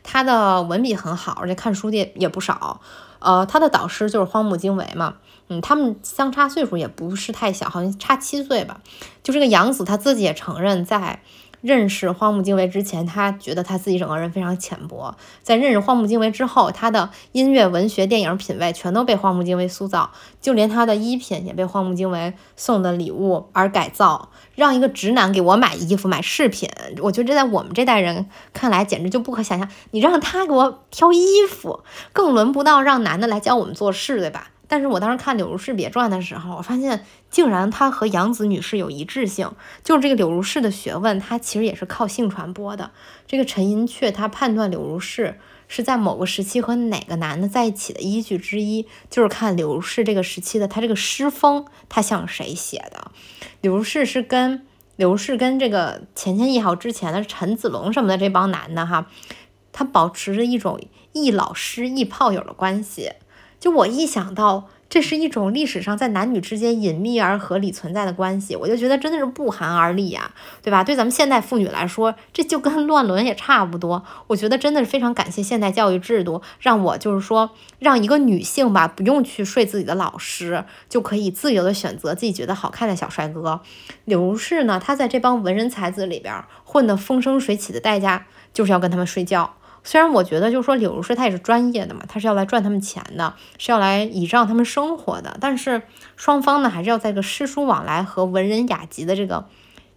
她的文笔很好，而且看书的也不少。呃，她的导师就是荒木经惟嘛，嗯，他们相差岁数也不是太小，好像差七岁吧。就这个杨子，她自己也承认在。认识荒木经惟之前，他觉得他自己整个人非常浅薄。在认识荒木经惟之后，他的音乐、文学、电影品味全都被荒木经惟塑造，就连他的衣品也被荒木经惟送的礼物而改造。让一个直男给我买衣服、买饰品，我觉得这在我们这代人看来简直就不可想象。你让他给我挑衣服，更轮不到让男的来教我们做事，对吧？但是我当时看《柳如是别传》的时候，我发现竟然她和杨子女士有一致性，就是这个柳如是的学问，它其实也是靠性传播的。这个陈寅恪他判断柳如是是在某个时期和哪个男的在一起的依据之一，就是看柳如是这个时期的他这个诗风，他像谁写的。柳如是是跟柳如是跟这个钱谦益好之前的陈子龙什么的这帮男的哈，他保持着一种亦老师亦炮友的关系。就我一想到这是一种历史上在男女之间隐秘而合理存在的关系，我就觉得真的是不寒而栗呀，对吧？对咱们现代妇女来说，这就跟乱伦也差不多。我觉得真的是非常感谢现代教育制度，让我就是说，让一个女性吧，不用去睡自己的老师，就可以自由的选择自己觉得好看的小帅哥。柳如是呢，她在这帮文人才子里边混得风生水起的代价，就是要跟他们睡觉。虽然我觉得，就是说柳如是她也是专业的嘛，她是要来赚他们钱的，是要来倚仗他们生活的。但是双方呢，还是要在这个诗书往来和文人雅集的这个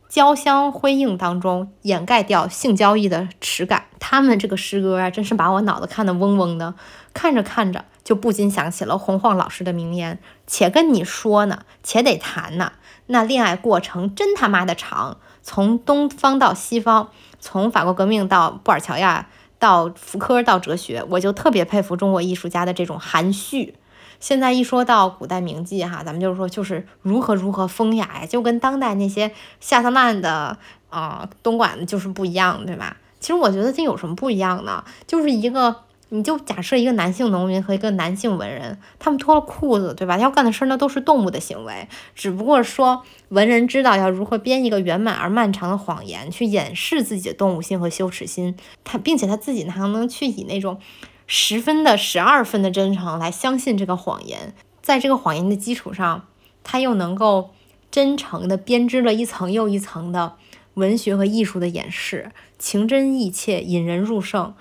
交相辉映当中，掩盖掉性交易的耻感。他们这个诗歌啊，真是把我脑子看得嗡嗡的，看着看着就不禁想起了洪晃老师的名言：“且跟你说呢，且得谈呢，那恋爱过程真他妈的长，从东方到西方，从法国革命到布尔乔亚。”到福柯到哲学，我就特别佩服中国艺术家的这种含蓄，现在一说到古代名妓哈，咱们就是说就是如何如何风雅呀，就跟当代那些下三滥的啊东莞的就是不一样，对吧？其实我觉得这有什么不一样呢？就是一个。你就假设一个男性农民和一个男性文人，他们脱了裤子，对吧？要干的事儿那都是动物的行为，只不过说文人知道要如何编一个圆满而漫长的谎言，去掩饰自己的动物性和羞耻心。他并且他自己，还能去以那种十分的、十二分的真诚来相信这个谎言，在这个谎言的基础上，他又能够真诚的编织了一层又一层的文学和艺术的掩饰，情真意切，引人入胜。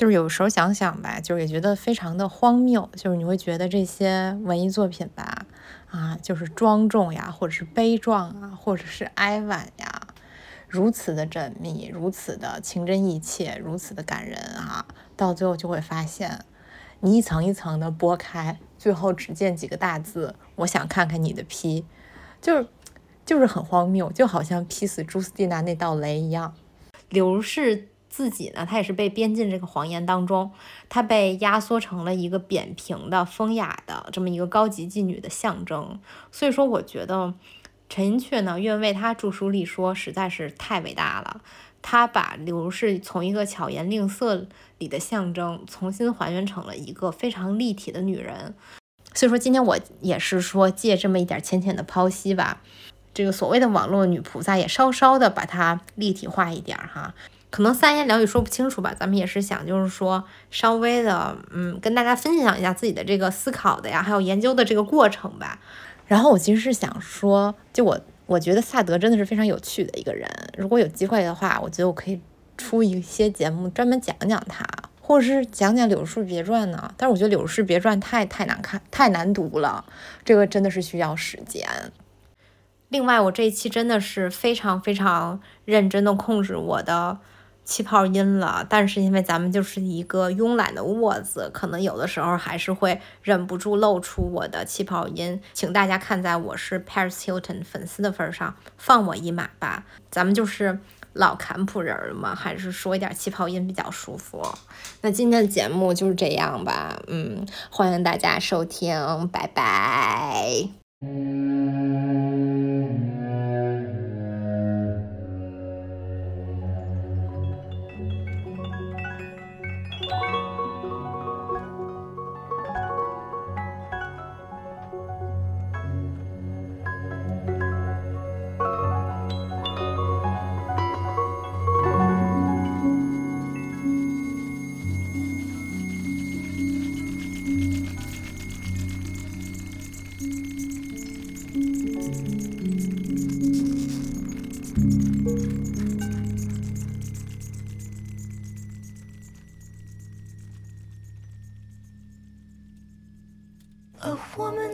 就是有时候想想吧，就是也觉得非常的荒谬。就是你会觉得这些文艺作品吧，啊，就是庄重呀，或者是悲壮啊，或者是哀婉呀，如此的缜密，如此的情真意切，如此的感人啊，到最后就会发现，你一层一层的剥开，最后只见几个大字：我想看看你的批，就是就是很荒谬，就好像劈死朱斯蒂娜那道雷一样。刘氏。自己呢，他也是被编进这个谎言当中，他被压缩成了一个扁平的、风雅的这么一个高级妓女的象征。所以说，我觉得陈寅恪呢，愿为他著书立说，实在是太伟大了。他把刘如是从一个巧言令色里的象征，重新还原成了一个非常立体的女人。所以说，今天我也是说借这么一点浅浅的剖析吧，这个所谓的网络女菩萨，也稍稍的把它立体化一点哈。可能三言两语说不清楚吧，咱们也是想，就是说稍微的，嗯，跟大家分享一下自己的这个思考的呀，还有研究的这个过程吧。然后我其实是想说，就我我觉得萨德真的是非常有趣的一个人。如果有机会的话，我觉得我可以出一些节目专门讲讲他，或者是讲讲《柳树别传》呢。但是我觉得《柳树别传》太太难看，太难读了，这个真的是需要时间。另外，我这一期真的是非常非常认真的控制我的。气泡音了，但是因为咱们就是一个慵懒的窝子，可能有的时候还是会忍不住露出我的气泡音，请大家看在我是 Paris Hilton 粉丝的份上，放我一马吧。咱们就是老坎普人嘛，还是说一点气泡音比较舒服。那今天的节目就是这样吧，嗯，欢迎大家收听，拜拜。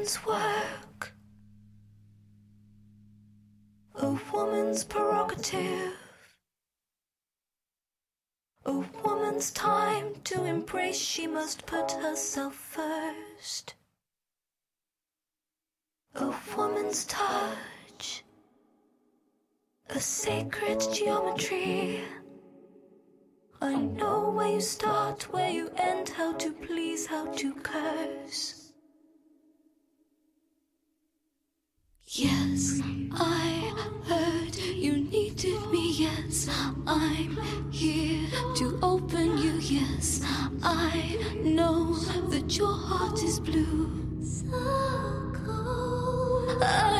Woman's work, a woman's prerogative, a woman's time to embrace, she must put herself first. A woman's touch, a sacred geometry. I know where you start, where you end, how to please, how to curse. Yes, I heard you needed me. Yes, I'm here to open you. Yes, I know that your heart is blue. So cold. I